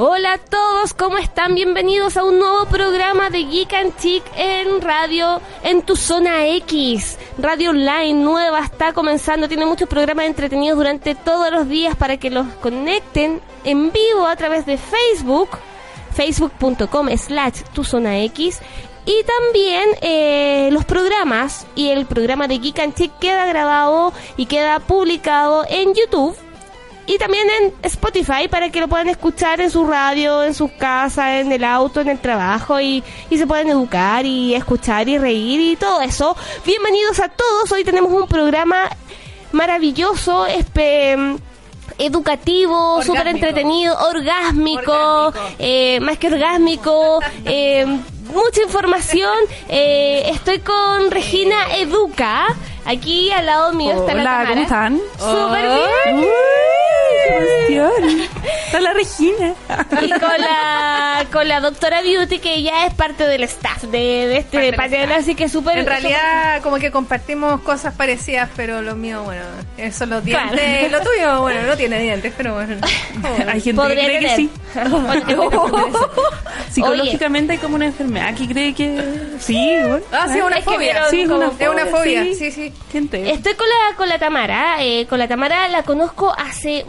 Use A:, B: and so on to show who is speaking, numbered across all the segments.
A: Hola a todos, ¿cómo están? Bienvenidos a un nuevo programa de Geek and Chic en radio, en tu zona X. Radio online nueva, está comenzando, tiene muchos programas entretenidos durante todos los días para que los conecten en vivo a través de Facebook, facebook.com slash tu zona X. Y también eh, los programas y el programa de Geek and Chic queda grabado y queda publicado en YouTube y también en Spotify para que lo puedan escuchar en su radio, en sus casas, en el auto, en el trabajo y, y se puedan educar y escuchar y reír y todo eso. Bienvenidos a todos, hoy tenemos un programa maravilloso, espe- educativo, súper entretenido, orgásmico,
B: Orgásmico.
A: eh, más que orgásmico, eh, mucha información. Eh, estoy con Regina Educa. Aquí al lado mío está la
C: Hola. ¿cómo están?
A: Súper bien.
C: ¡Uy! ¡Qué emoción! Está la Regina.
A: Y con la, con la doctora Beauty, que ya es parte del staff de, de este
B: Parte del
A: panel,
B: staff.
A: así que súper...
B: En realidad, como que compartimos cosas parecidas, pero lo mío, bueno, eso los dientes. Lo tuyo, bueno, no tiene dientes, pero bueno.
C: Hay gente
A: Podría
C: que cree que
A: tener.
C: sí. Psicológicamente hay como una enfermedad que cree que sí. bueno.
B: Ah, sí, una
A: Es que
B: fobia.
A: vieron
C: Sí, es
A: como-
C: una
B: Es una fobia,
C: sí.
B: sí, sí.
C: Gente.
A: Estoy con la, con la Tamara, eh, con la Tamara la conozco hace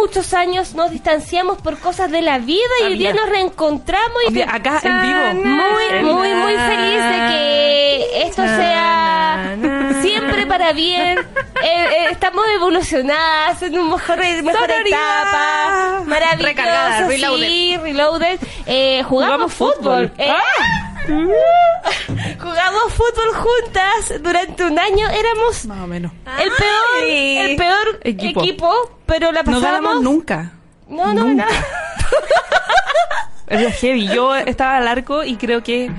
A: muchos años, nos distanciamos por cosas de la vida y hoy día nos reencontramos y
C: acá en vivo.
A: muy, muy, muy feliz de que esto sea siempre para bien. Eh, eh, estamos evolucionadas en un mejor, mejor
C: Sonoridad.
A: etapa. Maravilloso,
B: Recargada,
A: sí,
B: reloaded.
A: reloaded. Eh, jugamos,
C: Jugamos
A: fútbol.
C: fútbol.
A: Eh, Jugamos fútbol juntas durante un año. Éramos
C: Más o menos.
A: el peor,
B: Ay.
A: el peor equipo.
C: Equipo.
A: pero la
C: No
A: pasábamos.
C: ganamos nunca.
A: No, no,
C: Nunca.
A: no.
C: Era heavy. Yo estaba al arco y creo que,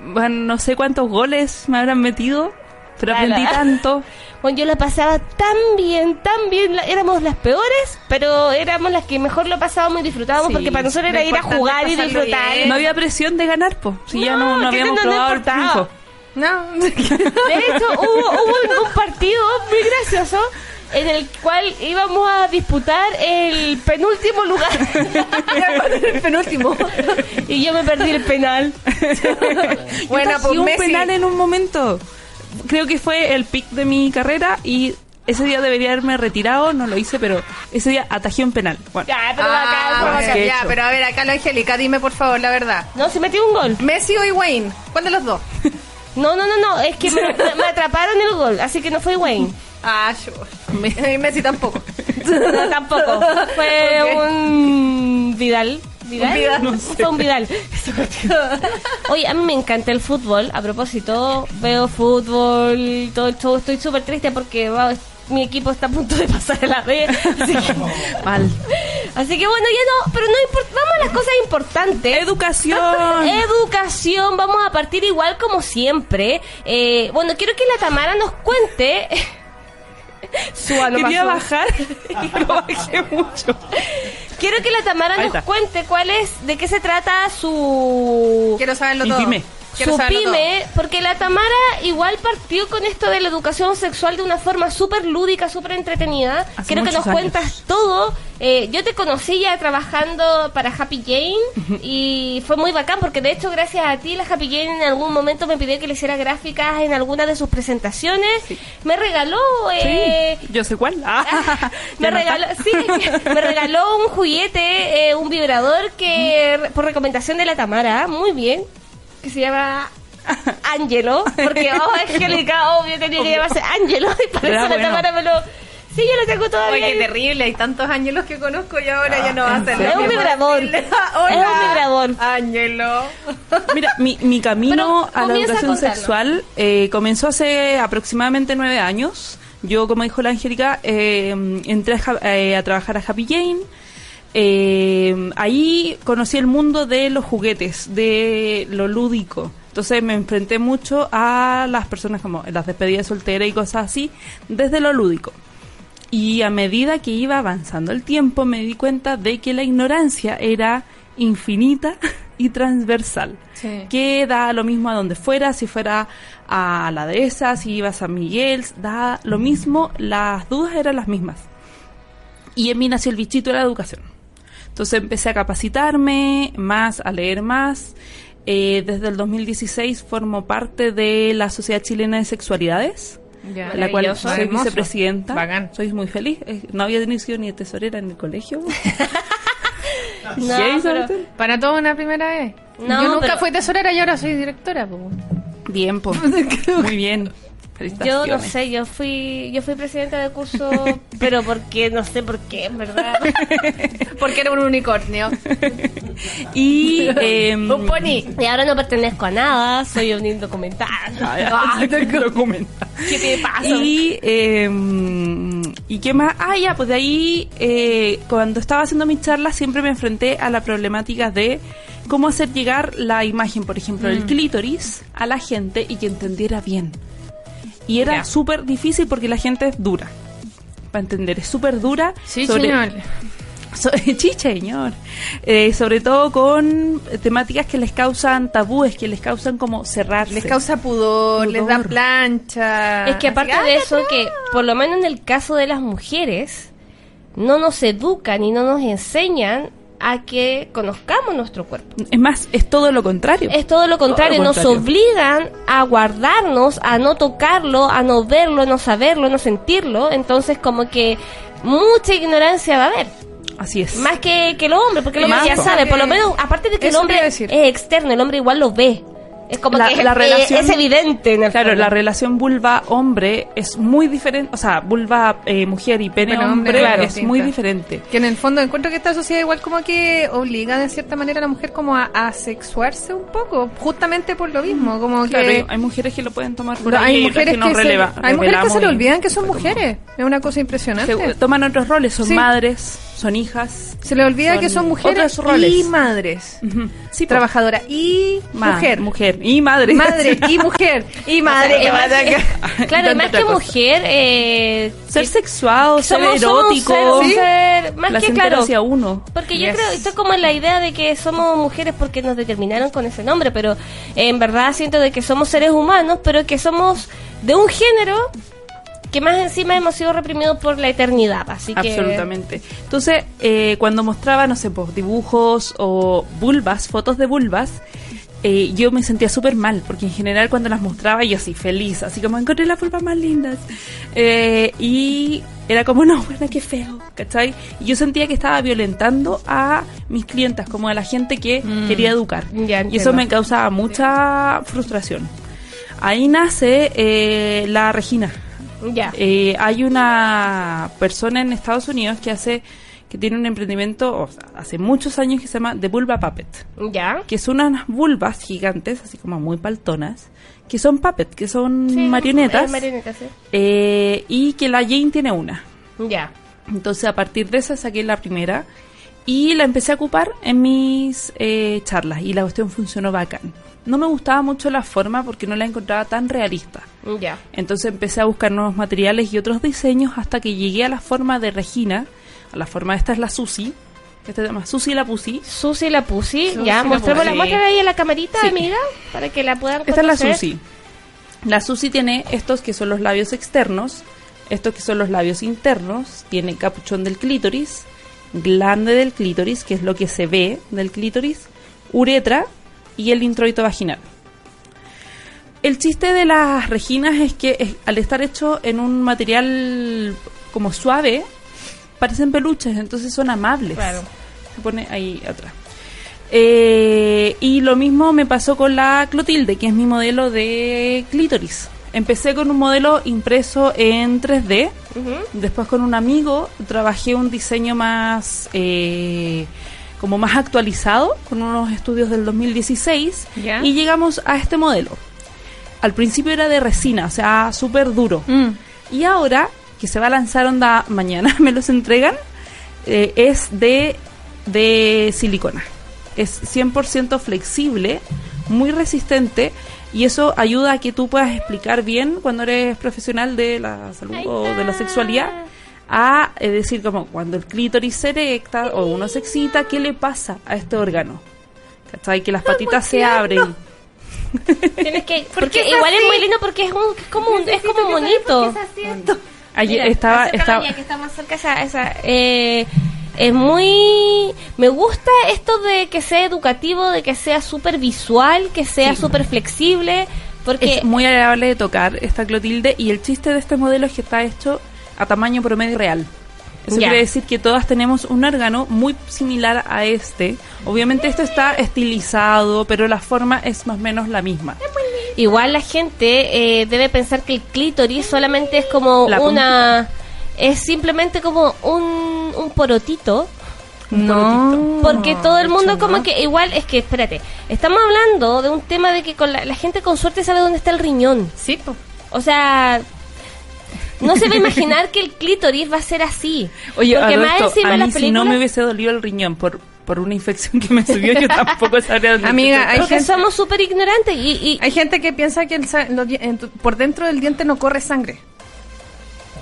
C: bueno, no sé cuántos goles me habrán metido, pero
A: Claro.
C: aprendí tanto.
A: Bueno, yo la pasaba tan bien, tan bien. La- éramos las peores, pero éramos las que mejor lo pasábamos y disfrutábamos
C: Sí.
A: porque para nosotros era ir a jugar y disfrutar.
B: bien.
C: No había presión de ganar, po. Si ya no, no habíamos
A: no
C: probado el triunfo.
B: No.
A: De hecho, hubo, hubo un, un partido muy gracioso en el cual íbamos a disputar el penúltimo lugar.
B: el penúltimo.
A: y yo me perdí el penal.
B: Buena,
C: Yo
B: pues
C: un
B: Messi.
C: penal en un momento. Creo que fue el pic de mi carrera y ese día debería haberme retirado, no lo hice, pero ese día atajé un penal. Bueno,
A: Ya, pero acá,
B: Ah, bueno,
A: acá.
C: ¿qué he
B: ya, pero a ver, acá la Angélica, dime por favor la verdad.
A: No, se metió un gol.
B: ¿Messi o Higuaín? ¿Cuál de los dos?
A: No, no, no, no, es que me, me atraparon el gol, así que no fue Wayne.
B: Ah, yo. Y Messi tampoco.
A: No, tampoco. Fue un Vidal. ¿Vidal?
B: Un Vidal.
A: No sé. Fue un Vidal. Oye, a mí me encanta el fútbol. A propósito, veo fútbol, todo el show. Estoy súper triste porque mi equipo está a punto de pasar a la B. Así que,
C: mal.
A: así que bueno, ya no, pero no importa. Vamos a las cosas importantes.
C: Educación.
A: Educación, vamos a partir igual como siempre. Eh, bueno, quiero que la Tamara nos cuente. Suba, no
C: Quería
A: pasó.
C: bajar y lo bajé mucho.
A: Quiero que la Tamara
C: Ahí
A: nos
C: está.
A: cuente cuál es, de qué se trata su
B: Quiero saberlo todo. Quiero
A: su
B: saberlo
A: pyme, porque la Tamara igual partió con esto de la educación sexual de una forma súper lúdica, súper entretenida.
C: Hace
A: Quiero que nos
C: muchos
A: cuentas
C: años.
A: todo. Eh, yo te conocí ya trabajando para Happy Jane y fue muy bacán porque de hecho gracias a ti la Happy Jane en algún momento me pidió que le hiciera gráficas en alguna de sus presentaciones. Me regaló... Eh,
C: Sí, yo sé cuál. Ah,
A: me
C: no
A: regaló, sí, me regaló un juguete, eh, un vibrador que por recomendación de la Tamara, muy bien, que se llama Angelo, porque oh, Angélica, obvio tenía que llamarse Angelo, y por
C: Era
A: eso la. Tamara me lo... Sí, yo lo tengo todavía.
B: Oye, qué terrible, hay tantos ángelos que conozco y ahora ya no va a ser
A: Es un vibrador.
B: Hola.
A: Es un vibrador.
B: Ángelo.
C: Mira, mi, mi camino
A: Pero
C: a la
A: a
C: educación sexual eh, comenzó hace aproximadamente nueve años. Yo, como dijo la Angélica, eh, entré a, eh, a trabajar a Happy Jane. Eh, ahí conocí el mundo de los juguetes, de lo lúdico. Entonces me enfrenté mucho a las personas como las despedidas solteras y cosas así, desde lo lúdico. Y a medida que iba avanzando el tiempo me di cuenta de que la ignorancia era infinita y transversal.
B: Sí.
C: Que da lo mismo a donde fuera, si fuera a la dehesa, si ibas a Miguel, da lo mismo, las dudas eran las mismas. Y en mí nació el bichito de la educación. Entonces empecé a capacitarme más, a leer más. Eh, desde el 2016 formo parte de la Sociedad Chilena de Sexualidades
B: Ya.
C: la cual soy
B: Hermoso.
C: vicepresidenta.
B: Bacán.
C: Soy muy feliz. Eh, No había tenido sido ni tesorera en el colegio.
A: No.
B: Para todo una primera vez.
A: No,
B: Yo nunca
A: pero-
B: fui tesorera y ahora soy directora. po.
C: Bien, po. Muy bien.
A: Yo no sé, yo fui yo fui presidenta de curso, pero porque no sé por qué, en verdad.
B: Porque era un unicornio.
C: Y em,
B: un pony.
A: Y ahora no pertenezco a nada, soy un indocumentado.
C: Ah.
A: ¿Qué te pasa?
C: Y, em, ¿y qué más? Ah, ya, pues de ahí, eh, cuando estaba haciendo mis charlas, siempre me enfrenté a la problemática de cómo hacer llegar la imagen, por ejemplo,
B: Mm.
C: del clítoris a la gente y que entendiera bien. Y era súper difícil porque la gente es dura. Para entender, es súper dura.
B: Sí,
C: sobre-
B: señor.
C: So- sí, señor. Eh, sobre todo con temáticas que les causan tabúes, que les causan como cerrarse.
B: Les causa pudor, les da
C: Pudor.
B: plancha.
A: Es que aparte
B: Así,
A: de
B: ¡ay,
A: eso, que por lo menos en el caso de las mujeres, no nos educan y no nos enseñan a que conozcamos nuestro cuerpo.
C: Es más, es todo lo contrario.
A: Es todo lo contrario,
C: Todo lo
A: nos obligan a guardarnos, a no tocarlo, a no verlo, a no saberlo, a no sentirlo. Entonces, como que mucha ignorancia va a haber.
C: Así es.
A: Más que, que el hombre, porque el hombre ya sabe, por lo menos, aparte de que el hombre es externo, el hombre igual lo ve. Es como
C: La-
A: que
C: la
A: eh,
C: relación-
A: es evidente en el
C: Claro,
A: fondo.
C: la relación vulva-hombre es muy diferente, o sea, vulva-mujer y
B: Pene-hombre, claro,
C: es
B: distinta.
C: muy diferente.
B: Que en el fondo encuentro que esta sociedad igual como que obliga de cierta manera a la mujer como a, a sexuarse un poco, justamente por lo mismo, como
C: Claro,
B: que
C: hay- mujeres que lo pueden tomar por
B: no,
C: ahí
B: hay mujeres
C: que
B: que,
C: releva-
B: se, hay mujeres que se le olvidan que son mujeres, es una cosa impresionante.
C: Se- toman otros roles, son
B: Sí.
C: madres, son hijas.
B: Se le olvida
C: Son
B: que son mujeres y madres.
C: Sí,
B: trabajadora y
C: Ma-
B: mujer,
C: mujer y madre.
B: madre y mujer y madre.
A: Es- claro, más que
C: cosa.
A: mujer, eh,
C: ser sexuado, ser erótico,
A: ser- ser- más que claro.
C: hacia uno.
A: Porque yo creo, esto es como en la idea de que somos mujeres porque nos determinaron con ese nombre, pero en verdad siento de que somos seres humanos, pero que somos de un género que más encima hemos sido reprimidos por la eternidad, así que...
C: Absolutamente. Entonces, eh, cuando mostraba, no sé, pues, dibujos o vulvas, fotos de vulvas, eh, yo me sentía súper mal, porque en general cuando las mostraba yo así feliz, así como encontré las vulvas más lindas. Eh, y era como, no, bueno, qué feo, ¿cachai? Y yo sentía que estaba violentando a mis clientas, como a la gente que
B: Mm.
C: quería educar.
A: Ya,
C: y eso me causaba mucha frustración. Ahí nace eh, la Regina.
A: Ya.
C: Eh, hay una persona en Estados Unidos que hace que tiene un emprendimiento o sea, hace muchos años que se llama The Vulva Puppet,
A: ya.
C: que son unas vulvas gigantes, así como muy paltonas, que son puppet, que son
A: Sí,
C: marionetas,
A: sí.
C: eh, y que la Jane tiene una.
A: Ya.
C: Entonces a partir de esa saqué la primera y la empecé a ocupar en mis eh, charlas y la cuestión funcionó bacán. No me gustaba mucho la forma porque no la encontraba tan realista.
A: Ya.
C: Entonces empecé a buscar nuevos materiales y otros diseños hasta que llegué a la forma de Regina. A la forma, esta es la Susi. Esta se llama Susi la Pusi.
A: Susi la pusi,
B: Susi
A: ya,
B: la
A: mostrémosla,
C: Pusi.
A: muéstrala ahí en la camarita,
C: Sí.
A: amiga, para que la puedan
C: Esta es la
A: conocer.
C: Susi. La Susi tiene estos que son los labios externos, estos que son los labios internos, tiene capuchón del clítoris, glande del clítoris, que es lo que se ve del clítoris, uretra y el introito vaginal. El chiste de las reginas es que es- al estar hecho en un material como suave, parecen peluches, entonces son amables.
A: Claro.
C: Se pone ahí atrás. Eh, y lo mismo me pasó con la Clotilde, que es mi modelo de clítoris. Empecé con un modelo impreso en 3D.
A: Ujú.
C: Después con un amigo trabajé un diseño más eh, como más actualizado con unos estudios del 2016
B: Ya.
C: y llegamos a este modelo. Al principio era de resina, o sea, súper duro.
B: Mm.
C: Y ahora, que se va a lanzar onda mañana, me los entregan, eh, es de, de silicona. Es 100% flexible, muy resistente y eso ayuda a que tú puedas explicar bien cuando eres profesional de la salud o de la sexualidad a eh, decir como cuando el clítoris se erecta o uno se excita, ¿qué le pasa a este órgano? ¿Cachai? Que las patitas se abren.
A: Tienes que, porque
B: es
A: igual es muy lindo porque es, un, es como un, es como bonito.
C: Ayer
A: Mira,
C: estaba, estaba,
A: ya, que está más cerca esa, esa, eh, es muy me gusta esto de que sea educativo de que sea súper visual que sea
C: Sí.
A: súper flexible porque
C: Es muy agradable de tocar esta Clotilde y el chiste de este modelo es que está hecho a tamaño promedio real. Eso quiere decir que todas tenemos un órgano muy similar a este. Obviamente esto está estilizado, pero la forma es más o menos la misma.
A: igual la gente eh, debe pensar que el clítoris solamente es como
C: La
A: una es simplemente como un, un porotito
B: No.
A: Porque todo el mundo como
B: no.
A: que igual es que espérate, estamos hablando de un tema de que con la, la gente con suerte sabe dónde está el riñón.
B: Sí, po.
A: O sea, no se va a imaginar que el clítoris va a ser así.
C: Oye,
A: porque
C: a,
A: más encima
C: a mí
A: las
C: si no me
A: películas-
C: hubiese dolido el riñón por, por una infección que me subió, yo tampoco sabría dónde
B: Amiga, hay
A: porque
B: gente-
A: somos súper ignorantes y, y
B: Hay gente que piensa que el los en por dentro del diente no corre sangre.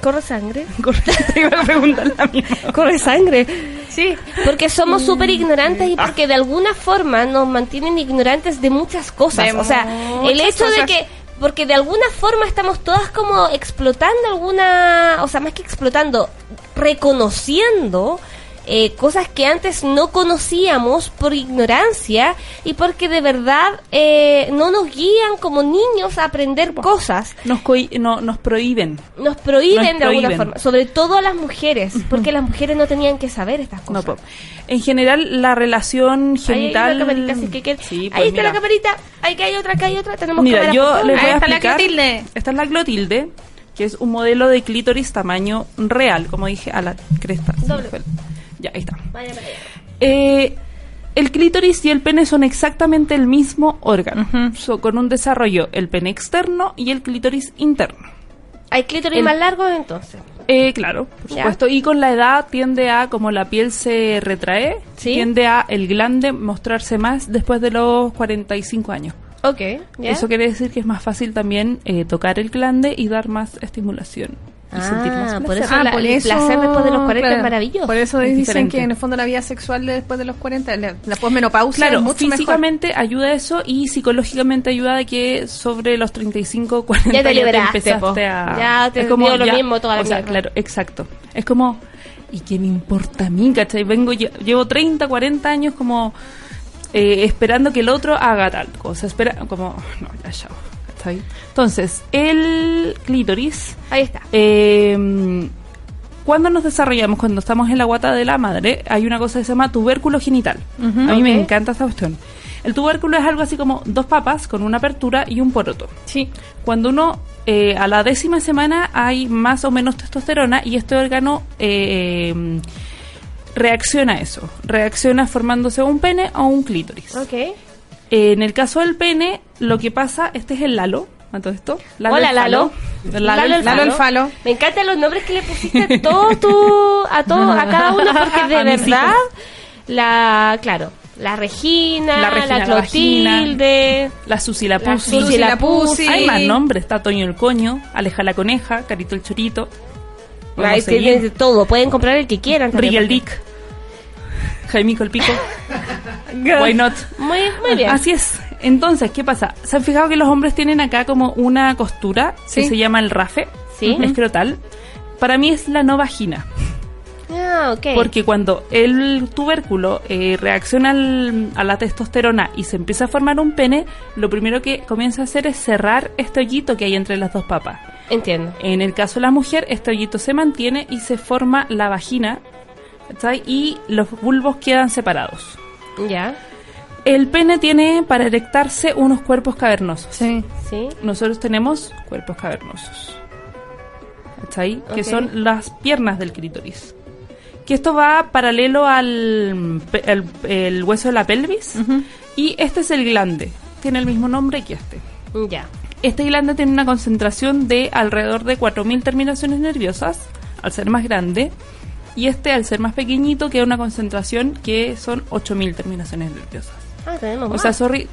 A: corre sangre.
C: Correcto, te iba a preguntar la misma.
A: Corre sangre.
B: Sí.
A: Porque somos súper ignorantes y porque de alguna forma nos mantienen ignorantes de muchas cosas.
B: De
A: o sea, el hecho de
B: cosas.
A: que, porque de alguna forma estamos todas como explotando alguna, o sea, más que explotando, reconociendo eh, cosas que antes no conocíamos por ignorancia y porque de verdad eh, no nos guían como niños a aprender cosas.
C: Nos, no, nos prohíben.
A: Nos prohíben
C: Nos
A: de alguna forma, sobre todo a las mujeres, porque las mujeres no tenían que saber estas cosas.
C: en general, la relación
A: Ahí hay
C: genital.
A: una camarita, así que, que-
C: Sí,
A: ahí
C: pues
A: está la camarita, ahí que hay otra, acá hay otra, tenemos
C: Mira,
A: cámaras
C: yo les voy
B: Ahí
C: a
B: está la
C: explicar.
B: Clotilde.
C: Esta es la Clotilde, que es un modelo de clítoris tamaño real, como dije, a la cresta.
A: Doble.
C: Ya, ahí está.
A: Vaya allá.
C: Eh, el clítoris y el pene son exactamente el mismo órgano. So, con un desarrollo el pene externo y el clítoris interno.
A: Hay clítoris
C: El-
A: más largos entonces.
C: Eh, claro, por
A: Ya.
C: supuesto. Y con la edad tiende a, como la piel se retrae,
A: Sí.
C: tiende a el glande mostrarse más después de los 45 años.
A: Ok, ¿ya?
C: Eso quiere decir que es más fácil también eh, tocar el glande y dar más estimulación. Y sentir más
A: Ah, por
C: placer.
A: eso la- el placer después de los 40 es maravilloso.
B: Por eso
C: Es
B: dicen que en el fondo la vida sexual de después de los 40, la, la posmenopausia
C: Claro,
B: es mucho mejor.
C: físicamente ayuda eso y psicológicamente ayuda a que sobre los 35, 40
A: Ya te liberaste,
C: empezaste
A: po.
C: a...
A: Ya te
C: es como
A: lo mismo toda la
C: O sea,
A: mierda.
C: claro, exacto. Es como, ¿y qué me importa a mí, cachai? Vengo, lle- llevo 30, 40 años como eh, esperando que el otro haga tal cosa. Espera, como, no, ya, ya. Entonces, el clítoris,
A: Ahí está.
C: eh, cuando nos desarrollamos, cuando estamos en la guata de la madre, hay una cosa que se llama tubérculo genital. A mí me encanta esta cuestión. El tubérculo es algo así como dos papas con una apertura y un poroto.
B: Sí.
C: Cuando uno, eh, a la décima semana, hay más o menos testosterona y este órgano eh, reacciona a eso. Reacciona formándose un pene o un clítoris.
A: Ok.
C: Eh, en el caso del pene, lo que pasa, este es el Lalo, a todo esto.
A: Hola,
C: el
A: Lalo.
C: falo. Lalo,
A: Lalo
C: el
B: Lalo
C: falo.
B: el falo.
A: Me encantan los nombres que le pusiste a todos tú, a todos, a cada uno, porque de verdad, la, claro, la Regina,
C: La
A: la,
C: Regina, la
A: Clotilde,
C: La Susi la
B: La
C: Pusi.
B: Susi la Pusi.
C: Hay más nombres, está Toño el Coño, Aleja la Coneja, Carito el Chorito.
A: Tienen
C: seguir.
A: de todo, pueden comprar el que quieran. porque-
C: Dick. Jaimico el Pico. Why not?
A: Muy, muy bien.
C: Así es. Entonces, ¿qué pasa? ¿Se han fijado que los hombres tienen acá como una costura que se llama el rafe?
A: Sí.
C: Escrotal. Para mí es la no vagina.
A: Ah, ok.
C: Porque cuando el tubérculo eh, reacciona al- a la testosterona y se empieza a formar un pene, lo primero que comienza a hacer es cerrar este hoyito que hay entre las dos papas.
A: Entiendo.
C: En el caso de la mujer, este hoyito se mantiene y se forma la vagina ¿cachai? y los bulbos quedan separados.
A: Ya,
C: El pene tiene para erectarse unos cuerpos cavernosos.
B: Sí.
A: sí.
C: Nosotros tenemos cuerpos cavernosos. ¿Cachai? Que
A: Ok.
C: son las piernas del clítoris. Que esto va paralelo al el hueso de la pelvis. Y este es el glande. Tiene el mismo nombre que este.
A: Ya.
C: Este glande tiene una concentración de alrededor de 4.000 terminaciones nerviosas, al ser más grande. Y este, al ser más pequeñito, queda una concentración que son 8.000 terminaciones nerviosas.
A: Ah, tenemos
C: O
A: más.
C: sea, sorry.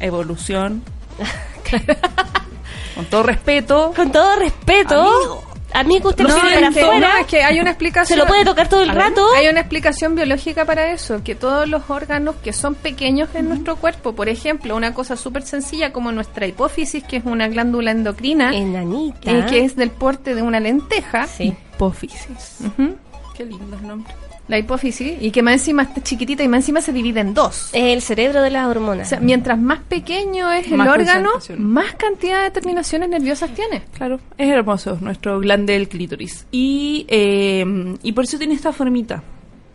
C: Evolución. Con todo respeto.
A: Con todo respeto,
C: Amigo.
A: Amigo, usted
B: No,
A: lo para
B: es que,
A: afuera,
B: no, es que hay una explicación.
A: se lo puede tocar todo el
C: ver.
A: rato.
B: Hay una explicación biológica para eso, que todos los órganos que son pequeños en nuestro cuerpo, por ejemplo, una cosa súper sencilla como nuestra hipófisis, que es una glándula endocrina,
A: Enanita.
B: eh, que es del porte de una lenteja,
A: Sí.
C: Hipófisis.
B: Ujú.
C: Qué lindo el nombre.
B: La hipófisis, y que más encima está chiquitita y más encima se divide en dos.
A: Es el cerebro de las
B: O
A: hormonas.
B: sea, mientras más pequeño es el órgano, más cantidad de terminaciones nerviosas tiene.
C: Claro, es hermoso nuestro glande del clítoris. Y, eh, y por eso tiene esta formita.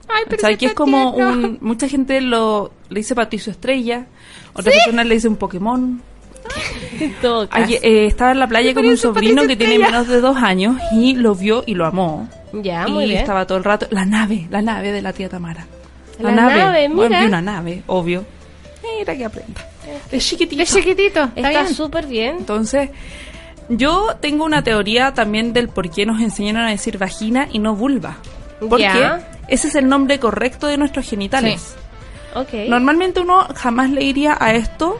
B: Ay, pero
C: ¿Sabes?
B: si
C: Que es como
B: tierno.
C: un. Mucha gente lo le dice Patricio Estrella, otra persona le dice un Pokémon. Ayer, eh, estaba en la playa con un sobrino que tiene menos de dos años y lo vio y lo amó.
A: Ya,
C: y
A: bien.
C: estaba todo el rato. La nave, la nave de la tía Tamara.
A: La nave,
C: Bueno,
A: mira.
C: vi una nave, obvio. Mira que aprenda. Es chiquitito.
B: Es chiquitito, está, bien.
A: súper bien.
C: Entonces, yo tengo una teoría también del por qué nos enseñaron a decir vagina y no vulva. Porque ese es el nombre correcto de nuestros genitales. Normalmente uno jamás le diría a esto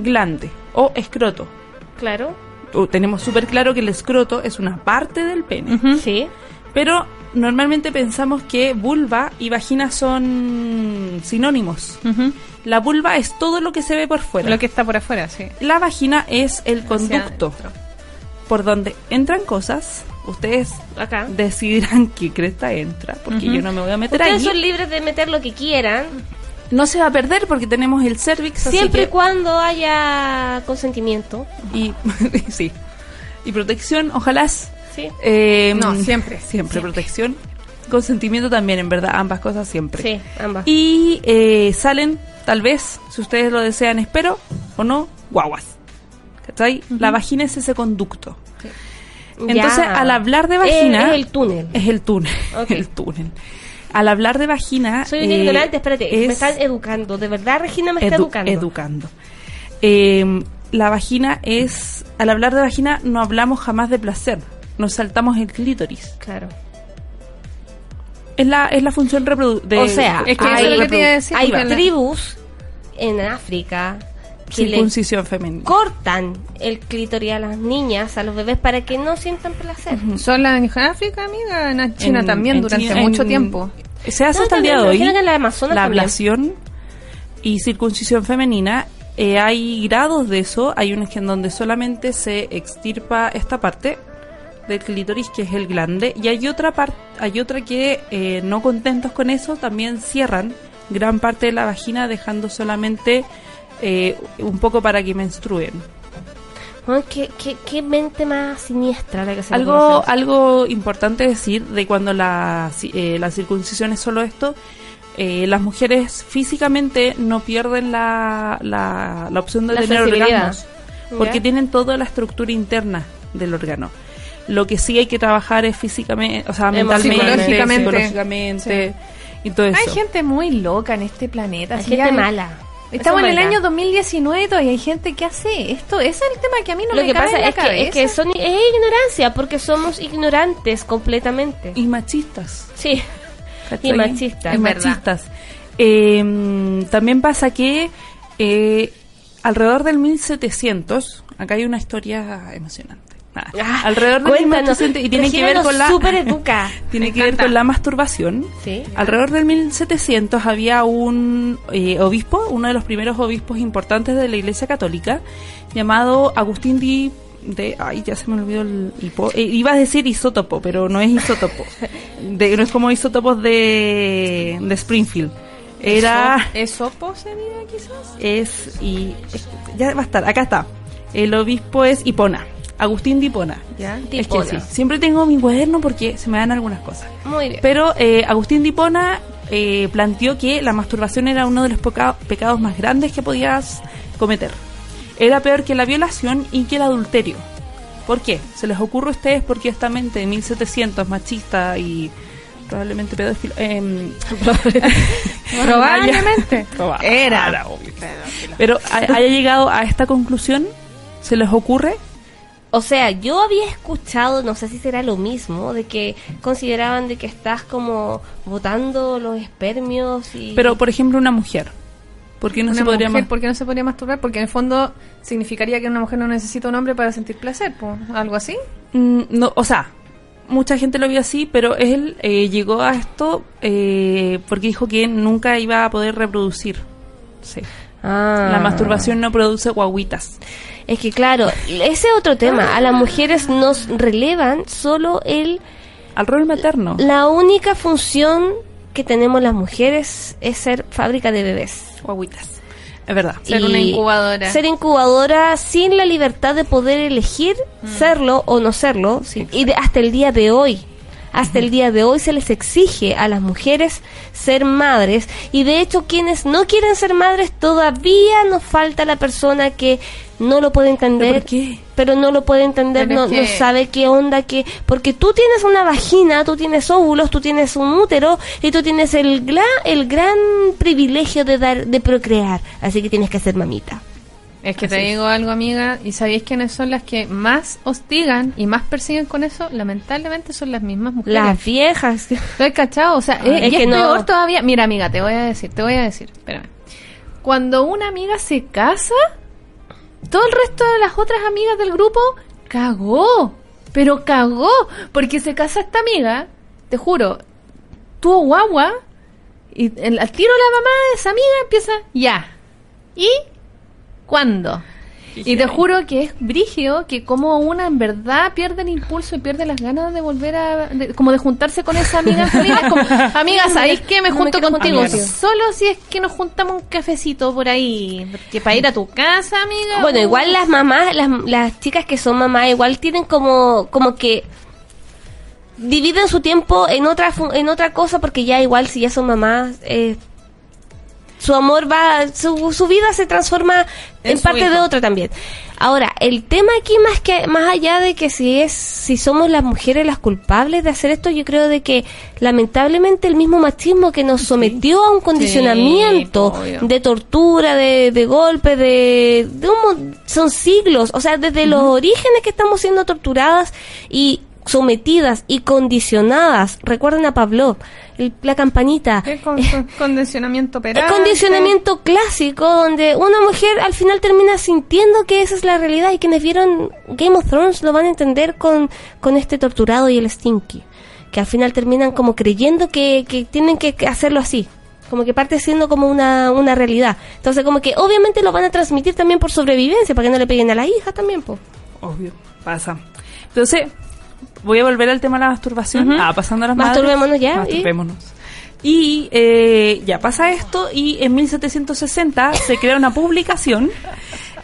C: glande o escroto.
A: Claro.
C: O tenemos súper claro que el escroto es una parte del pene.
A: Sí.
C: Pero normalmente pensamos que vulva y vagina son sinónimos. La vulva es todo lo que se ve por fuera.
B: Lo que está por afuera, sí.
C: La vagina es el conducto por donde entran cosas. Ustedes
A: Acá.
C: decidirán qué cresta entra, porque yo no me voy a meter
A: Ustedes
C: ahí.
A: son libres de meter lo que quieran,
C: No se va a perder porque tenemos el cervix.
A: siempre y
C: que-
A: cuando haya consentimiento.
C: y sí. Y protección, ojalá.
A: Sí.
C: eh,
B: No, siempre.
C: Siempre protección. Consentimiento también, en verdad, ambas cosas siempre.
A: Sí, ambas.
C: Y eh, salen, tal vez, si ustedes lo desean, espero, o no, guaguas. ¿Cachai? La vagina es ese conducto. Entonces,
A: Ya.
C: al hablar de vagina...
A: Es, el túnel.
C: Es el túnel. El túnel. Al hablar de vagina...
A: Soy un
C: eh,
A: ignorante, espérate, me
C: es
A: están educando. De verdad, Regina me está
C: edu-
A: educando.
C: Educando. Eh, la vagina es... Al hablar de vagina no hablamos jamás de placer. Nos saltamos el clítoris.
A: Claro.
C: Es la, es la función reproductiva.
A: O sea,
B: Es que eso es lo que te iba a decir.
A: Hay tribus en África que le
C: Circuncisión femenina.
A: cortan el clítoris a las niñas, a los bebés, para que no sientan placer.
B: Son las en África, amiga, en China
C: En-
B: también
C: en
B: durante
C: China-
B: mucho
C: en-
B: tiempo.
C: Se hace
A: No,
C: hasta el día de hoy.
A: la Amazonas
C: la ablación y circuncisión femenina. eh, hay grados de eso. Hay unos que en donde solamente se extirpa esta parte del clítoris, que es el glande. Y hay otra parte, hay otra que eh, no contentos con eso, también cierran gran parte de la vagina, dejando solamente eh, un poco para que menstruen.
A: ¿Qué, qué, qué mente más siniestra la que se
C: Algo, algo importante decir de cuando la, eh, la circuncisión es solo esto, eh, las mujeres físicamente no pierden la, la, la opción de
A: La
C: tener orgasmos, porque
A: ¿Ya?
C: tienen toda la estructura interna del órgano. Lo que sí hay que trabajar es físicamente, o sea, mentalmente,
B: Psicológicamente.
C: psicológicamente y todo eso.
B: Hay gente muy loca en este planeta.
A: Hay gente
B: ya-
A: mala.
B: Estamos en el año 2019 y todavía hay gente que hace esto. Ese es el tema que a mí no
A: Lo
B: me
A: que
B: cabe
A: pasa
B: en la
A: es que, es que son, es ignorancia, porque somos ignorantes completamente.
C: Y machistas.
A: Sí.
C: ¿cachai?
A: Y machistas,
C: Y
A: es verdad.
C: machistas. Eh, también pasa que eh, alrededor del 1700, acá hay una historia emocionante. Nada,
A: Ah,
C: alrededor del
A: cuéntanos.
C: 1700 y tiene que ver con la tiene que ver con la masturbación.
A: Sí.
C: Alrededor del 1700 había un eh, obispo, uno de los primeros obispos importantes de la Iglesia Católica, llamado Agustín di de ay ya se me olvidó el hipo eh, iba a decir isótopo pero no es isótopo de, no es como isótopos de, de Springfield era
B: ¿Esopo sería quizás?
C: es y es- ya va a estar acá está el obispo es Hipona Agustín
B: Ya.
C: es que sí, siempre tengo mi cuaderno porque se me dan algunas cosas
A: Muy bien.
C: pero eh, Agustín de Hipona eh, planteó que la masturbación era uno de los poca- pecados más grandes que podías cometer. Era peor que la violación y que el adulterio. ¿Por qué? ¿Se les ocurre a ustedes porque esta mente de 1700 machista y probablemente pedófilo? em,
B: Probablemente.
C: Probable.
B: Era.
C: Era obvio. Pero ha- haya llegado a esta conclusión, ¿se les ocurre?
A: O sea, yo había escuchado, no sé si será lo mismo, de que consideraban de que estás como botando los espermios y...
C: Pero, por ejemplo, una mujer. ¿Por qué no
B: Una
C: se podría
B: mujer, ¿por qué no se podría masturbar? Porque en el fondo significaría que una mujer no necesita un hombre para sentir placer, po. algo así.
C: Mm, no, o sea, mucha gente lo vio así, pero él eh, llegó a esto eh, porque dijo que nunca iba a poder reproducir. Sí.
A: Ah.
C: La masturbación no produce guaguitas.
A: Es que claro, ese es otro tema. A las mujeres nos relevan solo el...
C: Al rol materno.
A: La única función que tenemos las mujeres es ser fábrica de bebés.
C: Guaguitas. Es verdad.
B: Ser una incubadora.
A: Ser incubadora sin la libertad de poder elegir serlo o no serlo. sí. Y de- hasta el día de hoy. Hasta el día de hoy se les exige a las mujeres ser madres y de hecho quienes no quieren ser madres todavía nos falta la persona que no lo puede entender
C: ¿Pero por qué?
A: pero no lo puede entender, no, no
B: que-
A: sabe qué onda, qué... Porque tú tienes una vagina, tú tienes óvulos, tú tienes un útero y tú tienes el, gla- el gran privilegio de dar de procrear. Así que tienes que ser mamita.
B: Es que
C: Así
B: te
C: es.
B: digo algo, amiga, y ¿sabéis quiénes son las que más hostigan y más persiguen con eso? Lamentablemente son las mismas mujeres.
A: Las viejas.
B: ¿Lo has cachado? O sea,
A: Ay,
B: eh,
A: es
B: y
A: que
B: es
A: no.
B: peor todavía. Mira, amiga, te voy a decir, te voy a decir, espérame. Cuando una amiga se casa, todo el resto de las otras amigas del grupo cagó. Pero cagó. Porque se casa esta amiga, te juro, tuvo guagua, y el, al tiro la mamá de esa amiga empieza, ya. ¿Y cuándo? Y te juro que es brigio que como una en verdad pierde el impulso y pierde las ganas de volver a... de- como de juntarse con esa amiga. como, amiga, ¿sabéis qué? Me
A: No me
B: junto contigo. Solo si es que nos juntamos un cafecito por ahí. Que para ir a tu casa, amiga.
A: Bueno, igual las mamás, las, las chicas que son mamás, igual tienen como, como que dividen su tiempo en otra en otra cosa porque ya igual si ya son mamás eh, su amor va su, su vida se transforma
B: En
A: parte
B: hijo.
A: de otra también. Ahora el tema aquí más que más allá de que si es si somos las mujeres las culpables de hacer esto yo creo de que lamentablemente el mismo machismo que nos sometió a un condicionamiento de tortura, de, de golpe, de, de un son siglos, o sea, desde los orígenes que estamos siendo torturadas y sometidas y condicionadas. Recuerden a Pablo, el- la campanita.
B: Es con,
A: Eh,
B: con- condicionamiento
A: el
B: operante.
A: condicionamiento clásico donde una mujer al final termina sintiendo que esa es la realidad y quienes vieron Game of Thrones lo van a entender con, con este torturado y el Stinky, que al final terminan como creyendo que, que tienen que que hacerlo así, como que parte siendo como una, una realidad. Entonces como que obviamente lo van a transmitir también por sobrevivencia, para que no le peguen a la hija también, pues.
C: Obvio, pasa. Entonces, voy a volver al tema de la masturbación.
A: Ujú.
C: Ah, pasando a las
A: Masturbémonos
C: madres.
A: ya, ¿y?
C: Masturbémonos. Y eh, ya pasa esto y en 1760 se crea una publicación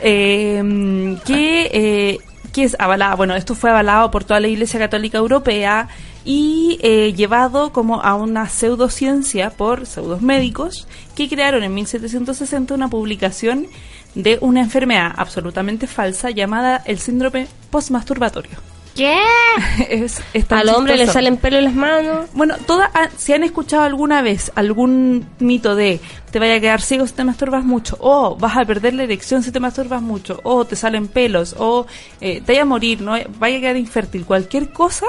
C: eh, que, eh, que es avalada, bueno, esto fue avalado por toda la Iglesia Católica Europea y eh, llevado como a una pseudociencia por pseudos médicos que crearon en 1760 una publicación de una enfermedad absolutamente falsa llamada el síndrome postmasturbatorio.
A: ¿Qué?
C: es,
A: Al hombre le salen pelos en las manos.
C: Bueno, toda, ah, si han escuchado alguna vez algún mito de te vaya a quedar ciego si te masturbas mucho, o vas a perder la erección si te masturbas mucho, o te salen pelos, o eh, te vaya a morir, no vaya a quedar infértil, cualquier cosa,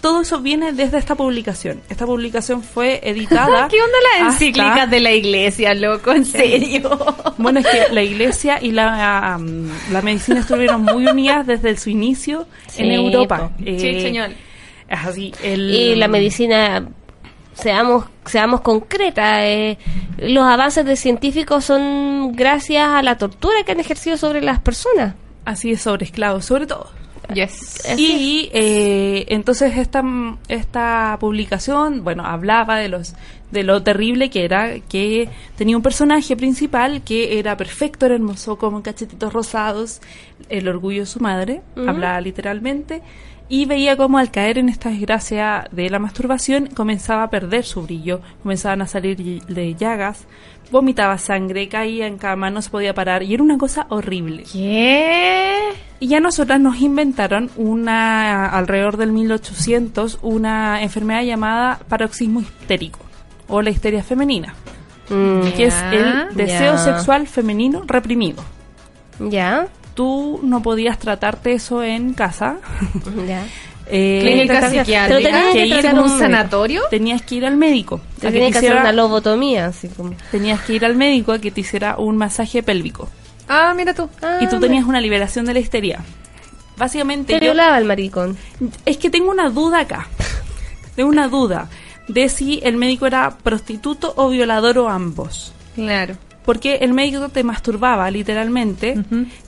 C: todo eso viene desde esta publicación. Esta publicación fue editada.
B: ¿Qué onda las
C: hasta-
B: encíclicas de la iglesia, loco? En serio.
C: Bueno, es que la iglesia y la, um, la medicina estuvieron muy unidas desde su inicio en Europa. Eh,
B: Sí, señor.
C: Así. El,
A: Y la medicina, seamos, seamos concretas, eh, los avances de científicos son gracias a la tortura que han ejercido sobre las personas.
C: Así es, sobre esclavos, sobre todo.
B: Yes.
C: Y eh, entonces esta, esta publicación, bueno, hablaba de los de lo terrible que era que tenía un personaje principal que era perfecto, era hermoso, con cachetitos rosados, el orgullo de su madre, hablaba literalmente, y veía como al caer en esta desgracia de la masturbación comenzaba a perder su brillo, comenzaban a salir de llagas, vomitaba sangre, caía en cama, no se podía parar, y era una cosa horrible.
B: ¿Qué?
C: Y ya nosotras nos inventaron una, alrededor del 1800, una enfermedad llamada paroxismo histérico o la histeria femenina,
A: Mm,
C: que es el deseo sexual femenino reprimido.
A: ya,
C: Tú no podías tratarte eso en casa.
A: ya.
C: Eh,
B: Clínica psiquiátrica.
A: pero tenías
C: que
A: que
C: ir
A: tratar
B: ¿Como
A: a
B: un sanatorio?
C: Tenías que ir al médico. A que
A: tienen
C: te
A: que hacer una lobotomía, así como.
C: tenías que ir al médico a que te hiciera un masaje pélvico.
B: Ah, mira tú.
C: y tú tenías una liberación de la histeria. Básicamente
A: Te
C: yo-
A: violaba el maricón.
C: Es que tengo una duda acá. Tengo una duda de si el médico era prostituto o violador o ambos.
B: Claro.
C: Porque el médico te masturbaba, literalmente,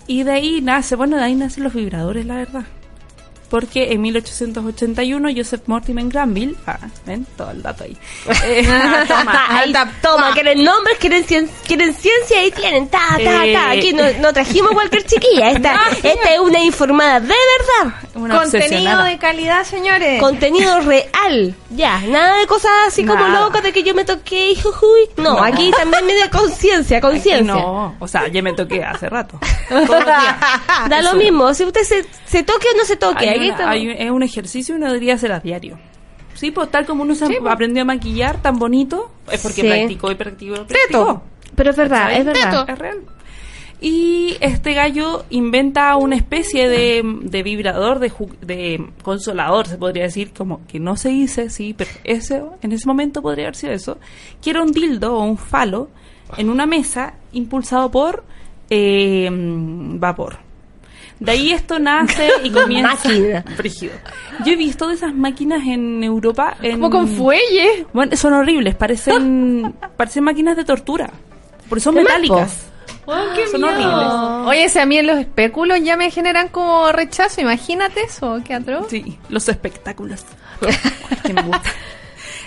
C: y de ahí nace, bueno, de ahí nacen los vibradores, la verdad. Porque en 1881 Joseph Mortimer Granville, ah, ven, todo el dato ahí. Eh, toma,
A: Ahí, toma, quieren nombres, quieren, cien- quieren ciencia y tienen, ta, ta, ta.
C: Eh.
A: Aquí no, no trajimos cualquier chiquilla. Esta, esta es una informada de verdad.
C: una
B: Contenido de calidad, señores.
A: Contenido real. Ya, nada de cosas así como locas de que yo me toqué y jujuy. No,
C: No.
A: aquí también me de conciencia, conciencia.
C: No, o sea, ya me toqué hace rato.
A: Da lo mismo, si usted se, se toque o no se toque.
C: Una- hay es un ejercicio y uno debería hacer a diario. Sí, pues tal como uno se
B: Sí, pues.
C: aprendió a maquillar tan bonito, es porque
A: Sí.
C: practicó y practicó y practicó.
A: Pero es verdad, es verdad.
C: Es real. Y este gallo inventa una especie de, de vibrador, de, de consolador, se podría decir, como que no se dice, sí, pero ese, en ese momento podría haber sido eso, que era un dildo o un falo en una mesa impulsado por eh, vapor. De ahí esto nace y comienza...
A: Máquina.
C: Brígido. Yo he visto de esas máquinas en Europa. En,
B: Como con fuelle.
C: Bueno, son horribles, parecen, parecen máquinas de tortura. Porque son
A: ¿Qué más,
C: metálicas. son horribles.
B: Oye, si a mí en los espéculos ya me generan como rechazo, imagínate eso, qué atroz.
C: Sí, los espectáculos. Que me gusta.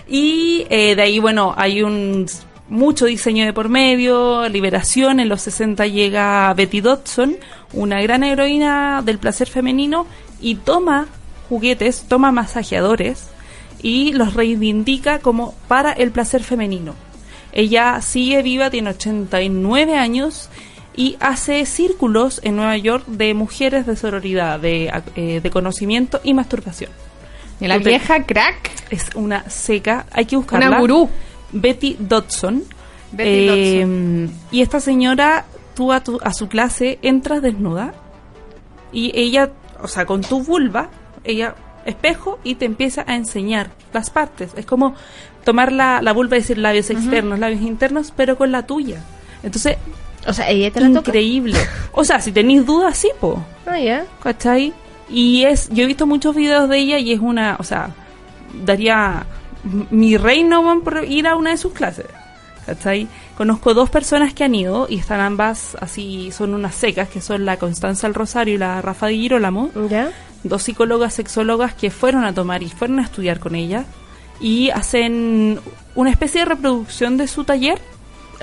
C: Y eh, de ahí, bueno, hay un mucho diseño de por medio, liberación. En los 60 llega Betty Dodson, una gran heroína del placer femenino, y toma juguetes, toma masajeadores y los reivindica como para el placer femenino. Ella sigue viva, tiene 89 años y hace círculos en Nueva York de mujeres de sororidad, de, eh, de conocimiento y masturbación.
B: Y la vieja crack.
C: Es una seca, hay que buscarla.
B: Una gurú.
C: Betty Dodson.
B: Betty
C: Eh, Y esta señora, tú a, tu- a su clase entras desnuda y ella, o sea, con tu vulva, ella espejo y te empieza a enseñar las partes. Es como tomar la, la vulva y decir labios externos, labios internos, pero con la tuya. Entonces,
A: O sea, ella te la toca.
C: increíble. O sea, si tenéis dudas, sí, po.
A: Ah, ya.
C: ¿Cachai? Y es, yo he visto muchos videos de ella y es una, o sea, daría mi reino weón, por ir a una de sus clases. ¿Cachai? Conozco dos personas que han ido y están ambas así, son unas secas, que son la Constanza El Rosario y la Rafa de Girolamo,
A: Ya.
C: dos psicólogas, sexólogas que fueron a tomar y fueron a estudiar con ella. y hacen una especie de reproducción de su taller.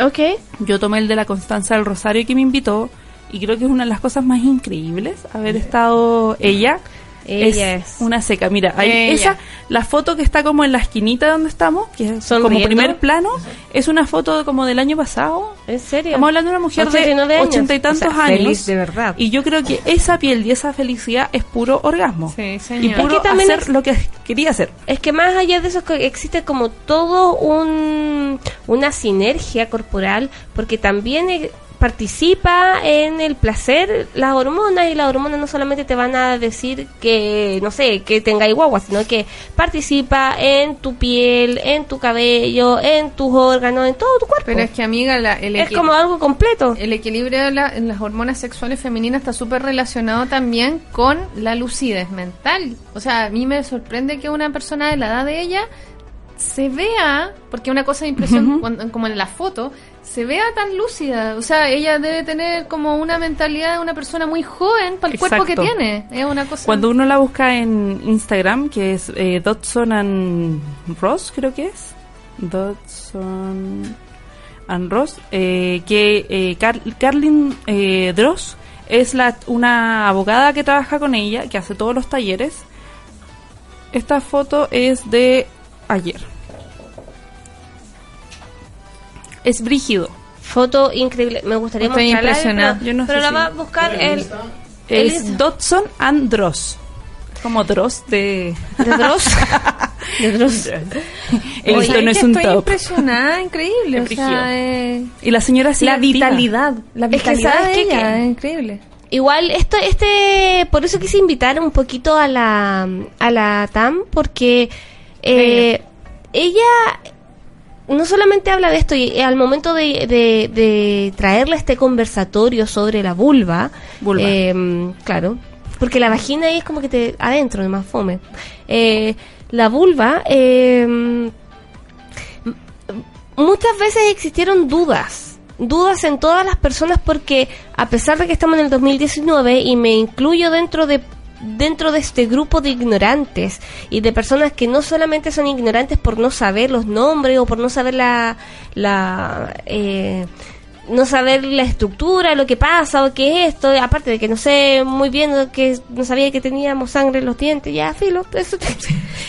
A: Ok.
C: Yo tomé el de la Constanza del Rosario que me invitó y creo que es una de las cosas más increíbles haber estado ella.
A: Ella es.
C: una seca. Mira, ahí-
B: Ella.
C: esa, la foto que está como en la esquinita donde estamos, que es como primer plano, es una foto como del año pasado.
A: ¿En serio?
C: Estamos hablando de una mujer
A: 89
C: de ochenta y tantos
A: O sea,
C: años.
A: feliz de verdad.
C: Y yo creo que esa piel y esa felicidad es puro orgasmo.
B: Sí,
C: y puro
A: Es que
C: hacer
A: es-
C: lo que quería hacer.
A: Es que más allá de eso existe como todo un una sinergia corporal porque también eh, participa en el placer las hormonas y las hormonas no solamente te van a decir que no sé que tenga guagua sino que participa en tu piel en tu cabello en tus órganos en todo tu cuerpo.
B: Pero es que, amiga, la- el,
A: es como algo completo.
B: el equilibrio de la- en las hormonas sexuales femeninas está súper relacionado también con la lucidez mental. O sea, a mí me sorprende que una persona de la edad de ella se vea, porque una cosa de impresión, cuando- como en la foto, se vea tan lúcida. O sea, ella debe tener como una mentalidad de una persona muy joven para el cuerpo que tiene. Es una cosa...
C: Cuando uno la busca en Instagram, que es eh, Dodson and Ross, creo que es. Dodson and Ross, eh, que eh, Car- Carlin eh, Dross es la, una abogada que trabaja con ella, que hace todos los talleres. Esta foto es de ayer. Es brígido.
A: foto increíble me gustaría
B: Estoy
A: mostrarla
B: impresionada.
A: pero,
C: Yo no
A: pero
C: sé
A: la
C: si-
A: va a buscar el
C: Es. Dodson and Dross. Como Dross de...
A: de Dross de Dross
B: Oye,
C: no
B: es que
C: un
B: estoy
C: top.
B: impresionada, increíble.
C: Es
B: o
C: brígido.
B: sea, eh,
C: Y la señora sigue
B: la
C: activa.
B: vitalidad, la
A: Es que,
B: vitalidad
A: ¿sabes
B: de ella, es increíble.
A: Igual esto, este, por eso quise invitar un poquito a la, a la Tam, porque eh, ella no solamente habla de esto, y al momento de, de, de traerle este conversatorio sobre la vulva,
C: Vulva.
A: eh, claro, porque la vagina ahí es como que te adentro, de más fome. Eh, la vulva, eh, muchas veces existieron dudas, dudas en todas las personas porque a pesar de que estamos en el 2019 y me incluyo dentro de dentro de este grupo de ignorantes y de personas que no solamente son ignorantes por no saber los nombres o por no saber la, la eh, no saber la estructura, lo que pasa o qué es esto, aparte de que no sé muy bien lo que no sabía que teníamos sangre en los dientes, ya filo, eso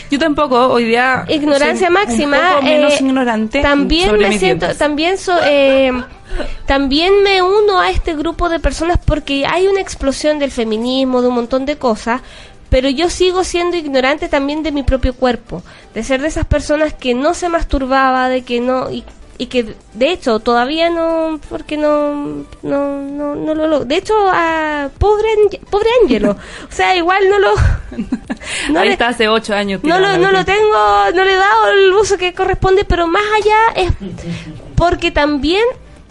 C: Yo tampoco, hoy día.
A: ignorancia máxima
C: Un poco menos
A: eh,
C: ignorante.
A: también
C: sobre
A: me siento
C: dientes.
A: también so- eh, también me uno a este grupo de personas porque hay una explosión del feminismo de un montón de cosas pero yo sigo siendo ignorante también de mi propio cuerpo de ser de esas personas que no se masturbaba de que no y, y que de hecho todavía no porque no no no, no lo de hecho a pobre pobre Ángelo o sea igual no lo no
C: Ahí
A: le-
C: está hace ocho años.
A: no lo, no lo tengo, no le he dado el uso que corresponde, pero más allá es porque también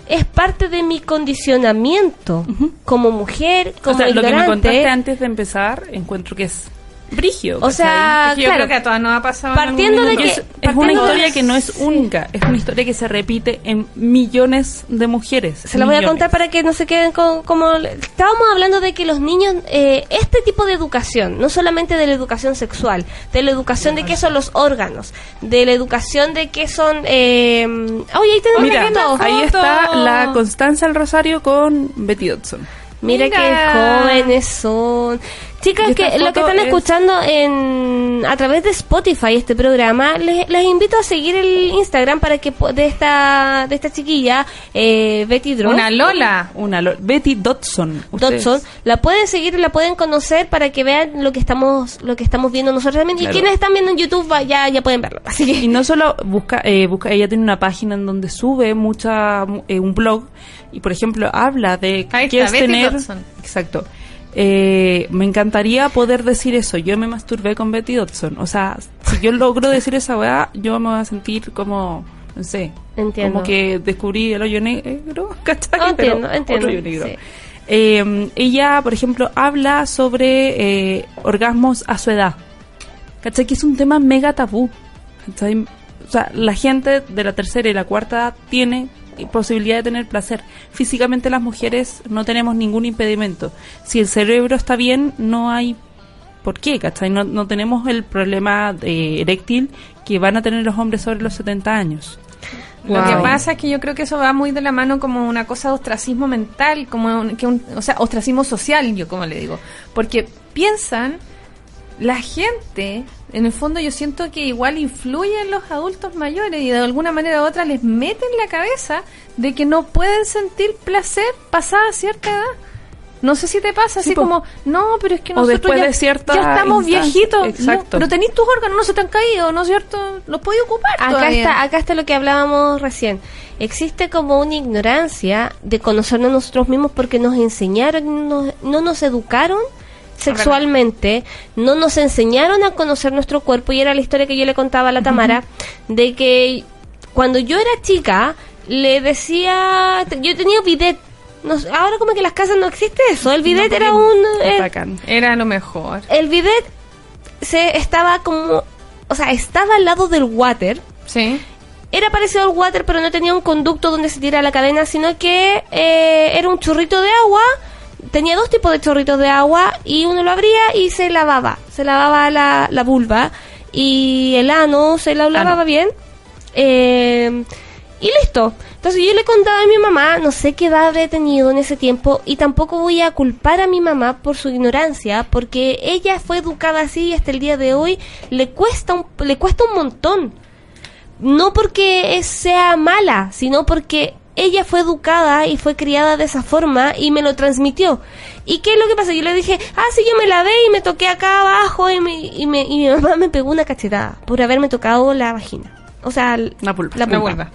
A: es parte de mi condicionamiento como mujer, como
C: O sea, lo que me contaste antes de empezar, encuentro que es brigio.
A: o sea,
B: yo
A: claro,
B: creo que a todas nos ha pasado.
A: partiendo de que-
C: es,
A: partiendo
C: una
A: de-
C: historia que no es
A: sí.
C: única, es una historia que se repite en millones de mujeres.
A: se la voy a contar para que no se queden con, como estábamos hablando de que los niños eh, este tipo de educación no solamente de la educación sexual de la educación de qué son los órganos de la educación de qué son eh, ahí tenemos
C: Mira, ahí está la Constanza del Rosario con Betty Dodson.
A: Mira,
B: Mira.
A: qué jóvenes son. Chicas,
C: Y
A: que lo que están
C: es-
A: escuchando en a través de Spotify este programa, les, les invito a seguir el Instagram para que po- de esta de esta chiquilla eh, Betty Dross,
B: Una Lola.
C: Una lo- Betty Dodson. Ustedes-
A: Dodson, la pueden seguir y la pueden conocer para que vean lo que estamos lo que estamos viendo nosotros también
C: Claro.
A: y quienes están viendo en YouTube va- ya ya pueden verlo. Así
C: Y
A: que
C: no solo busca, eh, busca, ella tiene una página en donde sube mucha, eh, un blog y por ejemplo habla de qué es
B: Betty
C: tener,
B: Dodson.
C: exacto. Eh, me encantaría poder decir eso. Yo me masturbé con Betty Dodson. O sea, si yo logro decir esa weá, yo me voy a sentir como, no sé,
A: Entiendo.
C: como que descubrí el hoyo negro, ¿cachai?
A: Ah, entiendo,
C: Pero
A: entiendo,
C: otro hoyo negro.
A: sí.
C: Eh, ella, por ejemplo, habla sobre eh, orgasmos a su edad. ¿Cachai? Que es un tema mega tabú. ¿cachai? O sea, la gente de la tercera y la cuarta edad tiene posibilidad de tener placer. Físicamente las mujeres no tenemos ningún impedimento. Si el cerebro está bien, no hay por qué, ¿cachai? No, no tenemos el problema de eréctil que van a tener los hombres sobre los 70 años.
B: Lo que pasa es que yo creo que eso va muy de la mano como una cosa de ostracismo mental, como un- que un- o sea, ostracismo social, yo como le digo. Porque piensan, la gente, en el fondo yo siento que igual influye en los adultos mayores y de alguna manera u otra les meten en la cabeza de que no pueden sentir placer pasada cierta edad. No sé si te pasa, así
C: po.
B: como, no, pero es que
C: O
B: nosotros
C: después
B: ya,
C: de cierta
B: ya estamos viejitos.
C: Exacto.
B: No, pero tenéis tus órganos, no se te han caído, ¿no es cierto? Los podéis ocupar
A: Acá
B: todavía.
A: está, acá está lo que hablábamos recién. Existe como una ignorancia de conocernos nosotros mismos porque nos enseñaron, no, no nos educaron sexualmente, no nos enseñaron a conocer nuestro cuerpo y era la historia que yo le contaba a la Tamara de que cuando yo era chica le decía, yo tenía bidet. No ahora como que en las casas no existe eso. El bidet era un eh.
B: Era lo mejor.
A: el bidet se estaba como, o sea, estaba al lado del water
B: Sí.
A: era parecido al water, pero no tenía un conducto donde se tira la cadena, sino que eh, era un chorrito de agua. Tenía dos tipos de chorritos de agua y uno lo abría y se lavaba. Se lavaba la, la vulva y el ano se la lavaba bien. Eh, y listo. Entonces yo le contaba a mi mamá, no sé qué edad habré tenido en ese tiempo y tampoco voy a culpar a mi mamá por su ignorancia, porque ella fue educada así y hasta el día de hoy le cuesta un, le cuesta un montón no porque sea mala, sino porque ella fue educada y fue criada de esa forma y me lo transmitió. ¿Y qué es lo que pasa? Yo le dije, ah, sí, yo me lavé y me toqué acá abajo y, me, y, me- y mi mamá me pegó una cachetada por haberme tocado la vagina. O sea,
C: La pulpa.
A: La vulva.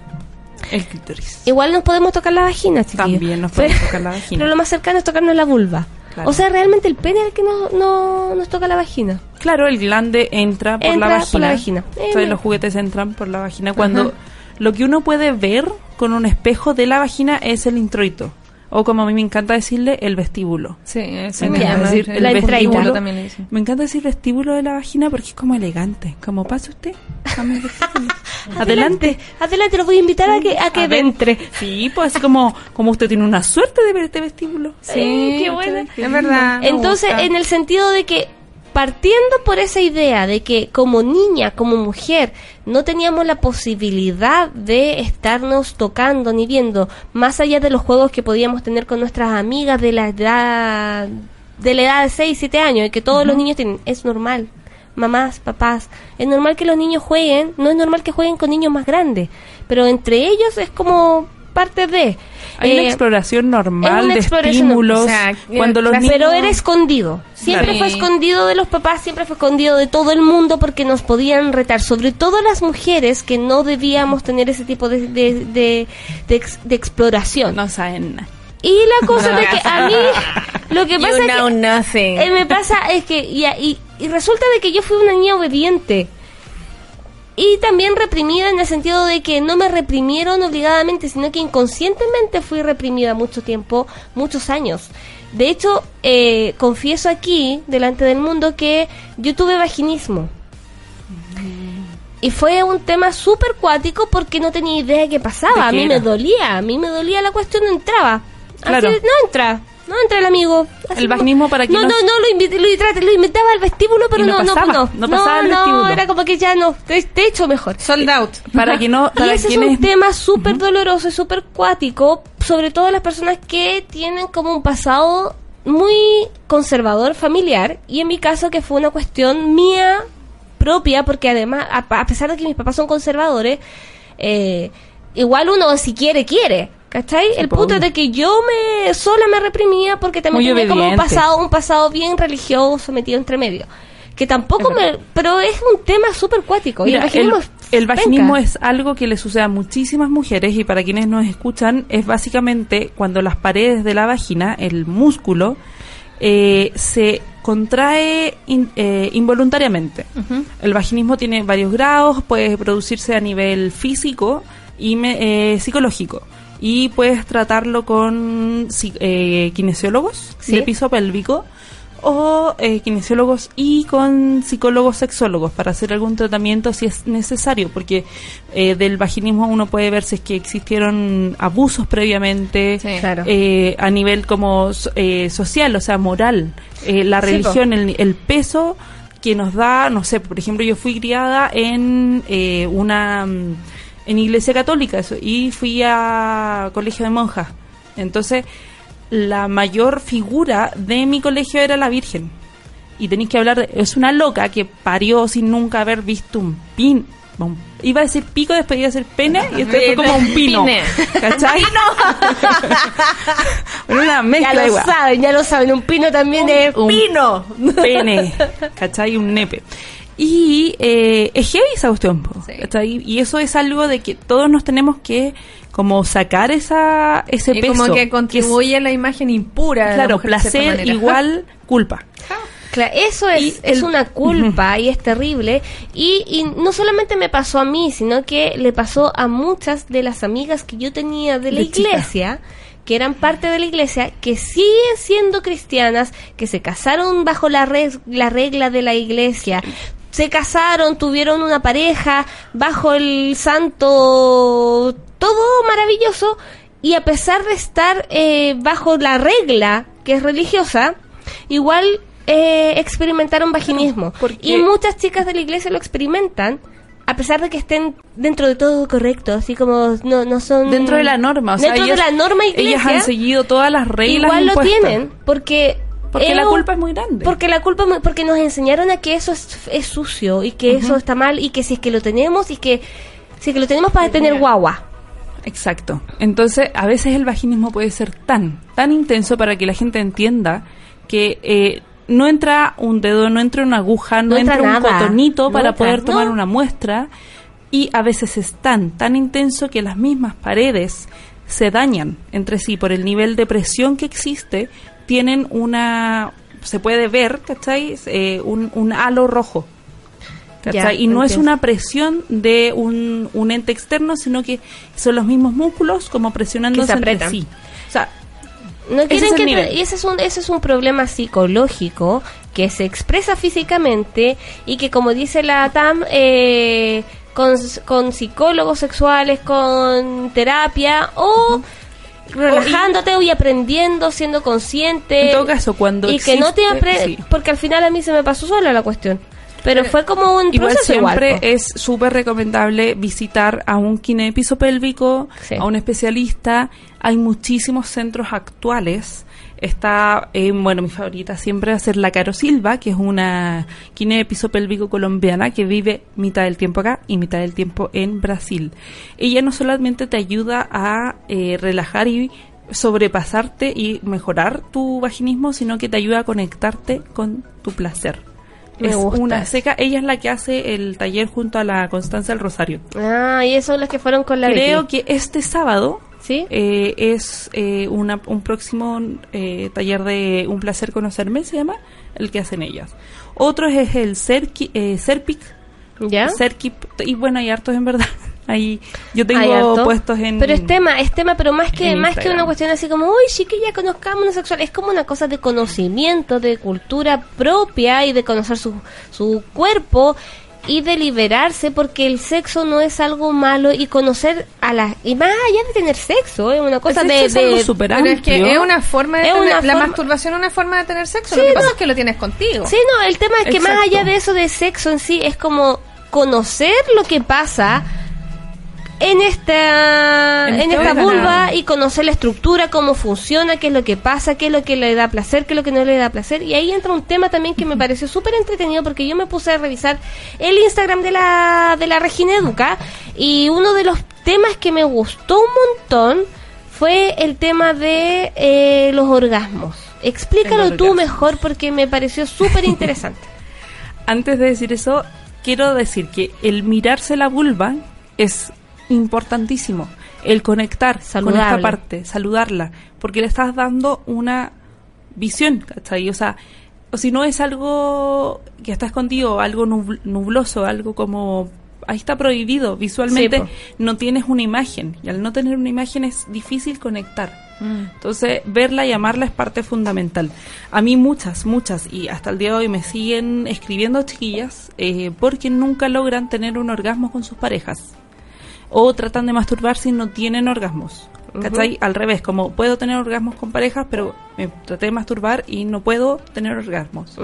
C: El clítoris.
A: igual nos podemos tocar la vagina, chiquillos.
C: También nos podemos
A: Pero-
C: tocar la vagina.
A: Pero lo más cercano es tocarnos la vulva.
C: Claro.
A: O sea, realmente el pene es el que no, no nos toca la vagina.
C: Claro, el glande entra por,
A: Entra
C: la, vagina.
A: por la vagina. Eh,
C: Entonces
A: me-
C: los juguetes entran por la vagina. Cuando
B: Ajá.
C: Lo que uno puede ver con un espejo de la vagina es el introito. O como a mí me encanta decirle, el vestíbulo.
B: Sí, eso
C: Me
B: me
C: encanta
B: llama.
C: decir
B: El
C: el
A: la
B: vestíbulo también le dicen.
C: Me encanta decir vestíbulo de la vagina porque es como elegante. Como pase usted. vestíbulo. Adelante.
A: Adelante, los voy a invitar a que, a que entre.
C: Sí, pues así como, como usted tiene una suerte de ver este vestíbulo.
A: Sí, qué buena.
B: Es verdad.
A: Entonces,
B: gusta.
A: en el sentido de que partiendo por esa idea de que como niña, como mujer, no teníamos la posibilidad de estarnos tocando ni viendo, más allá de los juegos que podíamos tener con nuestras amigas de la edad de la edad de 6, 7 años, y que todos los niños tienen, es normal. Mamás, papás, es normal que los niños jueguen, no es normal que jueguen con niños más grandes, pero entre ellos es como parte de...
C: Hay una
A: Eh,
C: exploración normal
A: una
C: de
A: exploración,
C: estímulos.
B: o sea,
C: cuando los niños...
A: pero era escondido. Siempre
B: Claro.
A: fue escondido de los papás, siempre fue escondido de todo el mundo porque nos podían retar, sobre todo las mujeres que no debíamos tener ese tipo de, de, de, de ex- de exploración.
C: No saben nada.
A: Y la cosa de que a mí, lo que
B: You
A: pasa es que eh, me pasa es que y, y, y resulta de que yo fui una niña obediente y también reprimida en el sentido de que no me reprimieron obligadamente sino que inconscientemente fui reprimida mucho tiempo muchos años de hecho eh, confieso aquí delante del mundo que yo tuve vaginismo y fue un tema súper cuático porque no tenía idea de qué pasaba.
C: ¿De
A: A mí
C: era?
A: me dolía, a mí me dolía la cuestión, no entraba.
C: Claro.
A: Así, no entra, no entra el amigo. Así
C: El vaginismo para
A: No, no,
C: quienes-
A: no, lo, invi- lo, tra- lo inventaba al vestíbulo, pero
C: Y no
A: no, no,
C: pasaba,
A: no,
C: no pasaba el
A: no,
C: vestíbulo.
A: era como que ya no, te, te he hecho mejor.
B: Sold out.
C: Para que no...
A: Y ese es un tema súper doloroso y súper cuático, sobre todo las personas que tienen como un pasado muy conservador familiar, y en mi caso que fue una cuestión mía propia, porque además, a, a pesar de que mis papás son conservadores, eh, igual uno si quiere, quiere. ¿Cachai? el punto es de que yo me sola me reprimía porque también tenía como un pasado, un pasado bien religioso metido entre medio. Que tampoco me... Pero es un tema súper cuático. y el vaginismo
C: el,
A: es
C: el vaginismo es algo que le sucede a muchísimas mujeres y para quienes nos escuchan es básicamente cuando las paredes de la vagina, el músculo, eh, se contrae in- eh, involuntariamente. El vaginismo tiene varios grados, puede producirse a nivel físico y me- eh, psicológico. Y puedes tratarlo con eh, kinesiólogos
A: Sí.
C: de piso pélvico o eh, kinesiólogos y con psicólogos sexólogos para hacer algún tratamiento si es necesario, porque eh, del vaginismo uno puede ver si es que existieron abusos previamente
B: Sí.
A: Claro.
C: eh, a nivel como eh, social, o sea, moral, Eh, la
A: Sí,
C: religión, el, el peso que nos da, no sé, por ejemplo, yo fui criada en eh, una mm, en iglesia católica eso, y fui a colegio de monjas. Entonces, la mayor figura de mi colegio era la Virgen. Y tenéis que hablar de, es una loca que parió sin nunca haber visto un pin. un- iba a decir pico, después iba a decir pene, y este fue como un pino.
B: Pine.
C: ¿Cachai? Una
A: Ya
C: mezcla
A: lo
C: igual.
A: saben, ya lo saben. Un pino también es
C: un
A: pino.
C: pene, ¿cachai? Un nepe. Y eh, es heavy esa cuestión,
B: Sí.
C: Y eso es algo de que todos nos tenemos que como sacar esa ese
B: Y
C: peso.
B: como que
C: es-
B: contribuye a la imagen impura. de la
C: claro,
B: mujer de
C: placer
B: manera.
C: igual culpa.
A: Claro, eso es,
C: Y
A: es
C: el-
A: una culpa y es terrible. Y, y no solamente me pasó a mí, sino que le pasó a muchas de las amigas que yo tenía de la
C: De chica.
A: iglesia, que eran parte de la iglesia, que siguen siendo cristianas, que se casaron bajo la, res- la regla de la iglesia. Se casaron, tuvieron una pareja bajo el santo, todo maravilloso, y a pesar de estar eh, bajo la regla que es religiosa, igual eh, experimentaron vaginismo. Y muchas chicas de la iglesia lo experimentan, a pesar de que estén dentro de todo correcto, así como no, no son...
C: Dentro de la norma, o sea,
A: dentro
C: ellas-
A: de la norma iglesia,
C: Ellas han seguido todas las reglas
A: igual lo tienen, porque...
C: Porque la culpa es muy grande.
A: Porque la culpa, porque nos enseñaron a que eso es, es sucio y que eso está mal y que si es que lo tenemos y que si es que lo tenemos para tener guagua.
C: Exacto. Entonces, a veces el vaginismo puede ser tan, tan intenso para que la gente entienda que eh, no entra un dedo, no entra una aguja, no,
A: No entra
C: entra, un cotonito
A: No
C: para
A: entra,
C: poder tomar
A: no.
C: una muestra y a veces es tan, tan intenso que las mismas paredes se dañan entre sí por el nivel de presión que existe, tienen una, se puede ver, ¿cachai? Eh, un, un halo rojo. ¿cachai?
A: Ya,
C: y no es una presión de un, un ente externo, sino que son los mismos músculos como presionándose entre
A: apretan.
C: sí. O sea,
A: No
C: Ese
A: quieren
C: es el
A: que
C: nivel.
A: y ese es un ese es un problema psicológico que se expresa físicamente y que como dice la TAM eh, con, con psicólogos sexuales, con terapia o relajándote y aprendiendo, siendo consciente.
C: En todo caso, cuando
A: y que no te
C: sí.
A: porque al final a mí se me pasó sola la cuestión. Pero fue como un
C: Igual
A: proceso igual.
C: siempre es súper recomendable visitar a un kinepiso pélvico,
A: Sí.
C: a un especialista. Hay muchísimos centros actuales. Está, eh, bueno, mi favorita siempre va a ser la Caro Silva, que es una kinepiso pélvico colombiana que vive mitad del tiempo acá y mitad del tiempo en Brasil. Ella no solamente te ayuda a eh, relajar y sobrepasarte y mejorar tu vaginismo, sino que te ayuda a conectarte con tu placer.
A: Me
C: es
A: gusta
C: una
A: eso.
C: seca. Ella es la que hace el taller junto a la Constanza del Rosario.
A: Ah, y esos son los que fueron con la
C: Creo que este sábado
A: ¿Sí?
C: eh, es eh, una- un próximo eh, taller de Un placer conocerme, se llama, el que hacen ellas. Otro es el Cerqui, eh, Serpic,
A: ¿Ya?
C: Y bueno, hay hartos en verdad. Ahí yo tengo puestos en...
A: Pero es tema, es tema, pero más que más que una cuestión así como, uy, sí que ya conozcamos sexual, es como una cosa de conocimiento, de cultura propia y de conocer su, su cuerpo y de liberarse porque el sexo no es algo malo y conocer a la y más allá de tener sexo, es una cosa de,
C: es algo
A: de-
C: súper
B: Pero es que es una forma de
A: Es
B: tener,
A: una
B: la
A: forma-
B: masturbación es una forma de tener sexo.
A: Sí,
B: lo que pasa
A: no.
B: es que lo tienes contigo.
A: Sí, no, el tema es que más
C: Exacto.
A: allá de eso de sexo en sí, es como conocer lo que pasa en esta
C: En
A: en,
C: este
A: esta vulva y conocer la estructura, cómo funciona, qué es lo que pasa, qué es lo que le da placer, qué es lo que no le da placer. Y ahí entra un tema también que me pareció súper entretenido porque yo me puse a revisar el Instagram de la, de la Regina Educa y uno de los temas que me gustó un montón fue el tema de eh, los orgasmos. Explícalo tú mejor porque me pareció súper interesante.
C: Antes de decir eso, quiero decir que el mirarse la vulva es importantísimo. El conectar con esta parte, saludarla, porque le estás dando una visión, ¿cachai? O sea, o si no es algo que está escondido, algo nubl- nubloso, algo como ahí está prohibido visualmente,
A: Sí,
C: no tienes una imagen y al no tener una imagen es difícil conectar.
B: Mm.
C: Entonces, verla y amarla es parte fundamental. A mí muchas, muchas, y hasta el día de hoy me siguen escribiendo chiquillas eh, porque nunca logran tener un orgasmo con sus parejas. O tratan de masturbarse y no tienen orgasmos. ¿Cachai? Al revés, como puedo tener orgasmos con parejas, pero me traté de masturbar y no puedo tener orgasmos.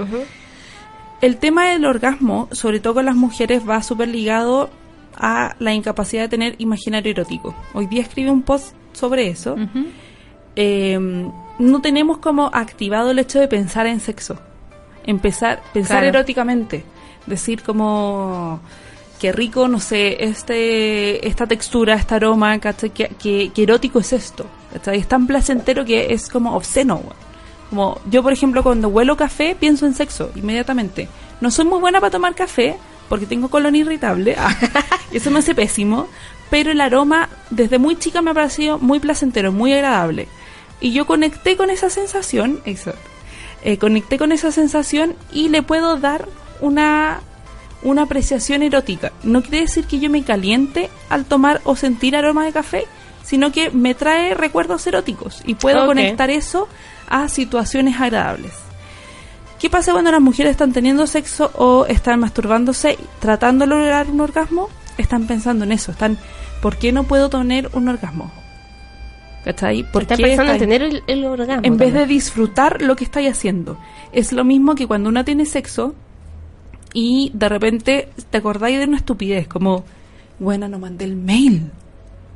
C: El tema del orgasmo, sobre todo con las mujeres, va súper ligado a la incapacidad de tener imaginario erótico. Hoy día escribí un post sobre eso. Eh, no tenemos como activado el hecho de pensar en sexo. Empezar, pensar
B: Claro.
C: eróticamente. Decir como qué rico, no sé, este, esta textura, este aroma, ¿cachai? Que erótico es esto. ¿cachai? Es tan placentero que es como obsceno. Como yo, por ejemplo, cuando huelo café, pienso en sexo inmediatamente. No soy muy buena para tomar café porque tengo colon irritable. Ah, eso me hace pésimo. Pero el aroma, desde muy chica, me ha parecido muy placentero, muy agradable. Y yo conecté con esa sensación, exacto. Eh, conecté con esa sensación y le puedo dar una, una apreciación erótica. No quiere decir que yo me caliente al tomar o sentir aroma de café, sino que me trae recuerdos eróticos y puedo conectar eso a situaciones agradables. ¿Qué pasa cuando las mujeres están teniendo sexo o están masturbándose tratando de lograr un orgasmo? Están pensando en eso, están, ¿por qué no puedo tener un orgasmo? ¿Cachai? ¿Por
A: Está
C: qué
A: pensando en tener el, el orgasmo.
C: en vez de disfrutar lo que estáis haciendo. Es lo mismo que cuando una tiene sexo y de repente te acordáis de una estupidez, como, bueno, no mandé el mail.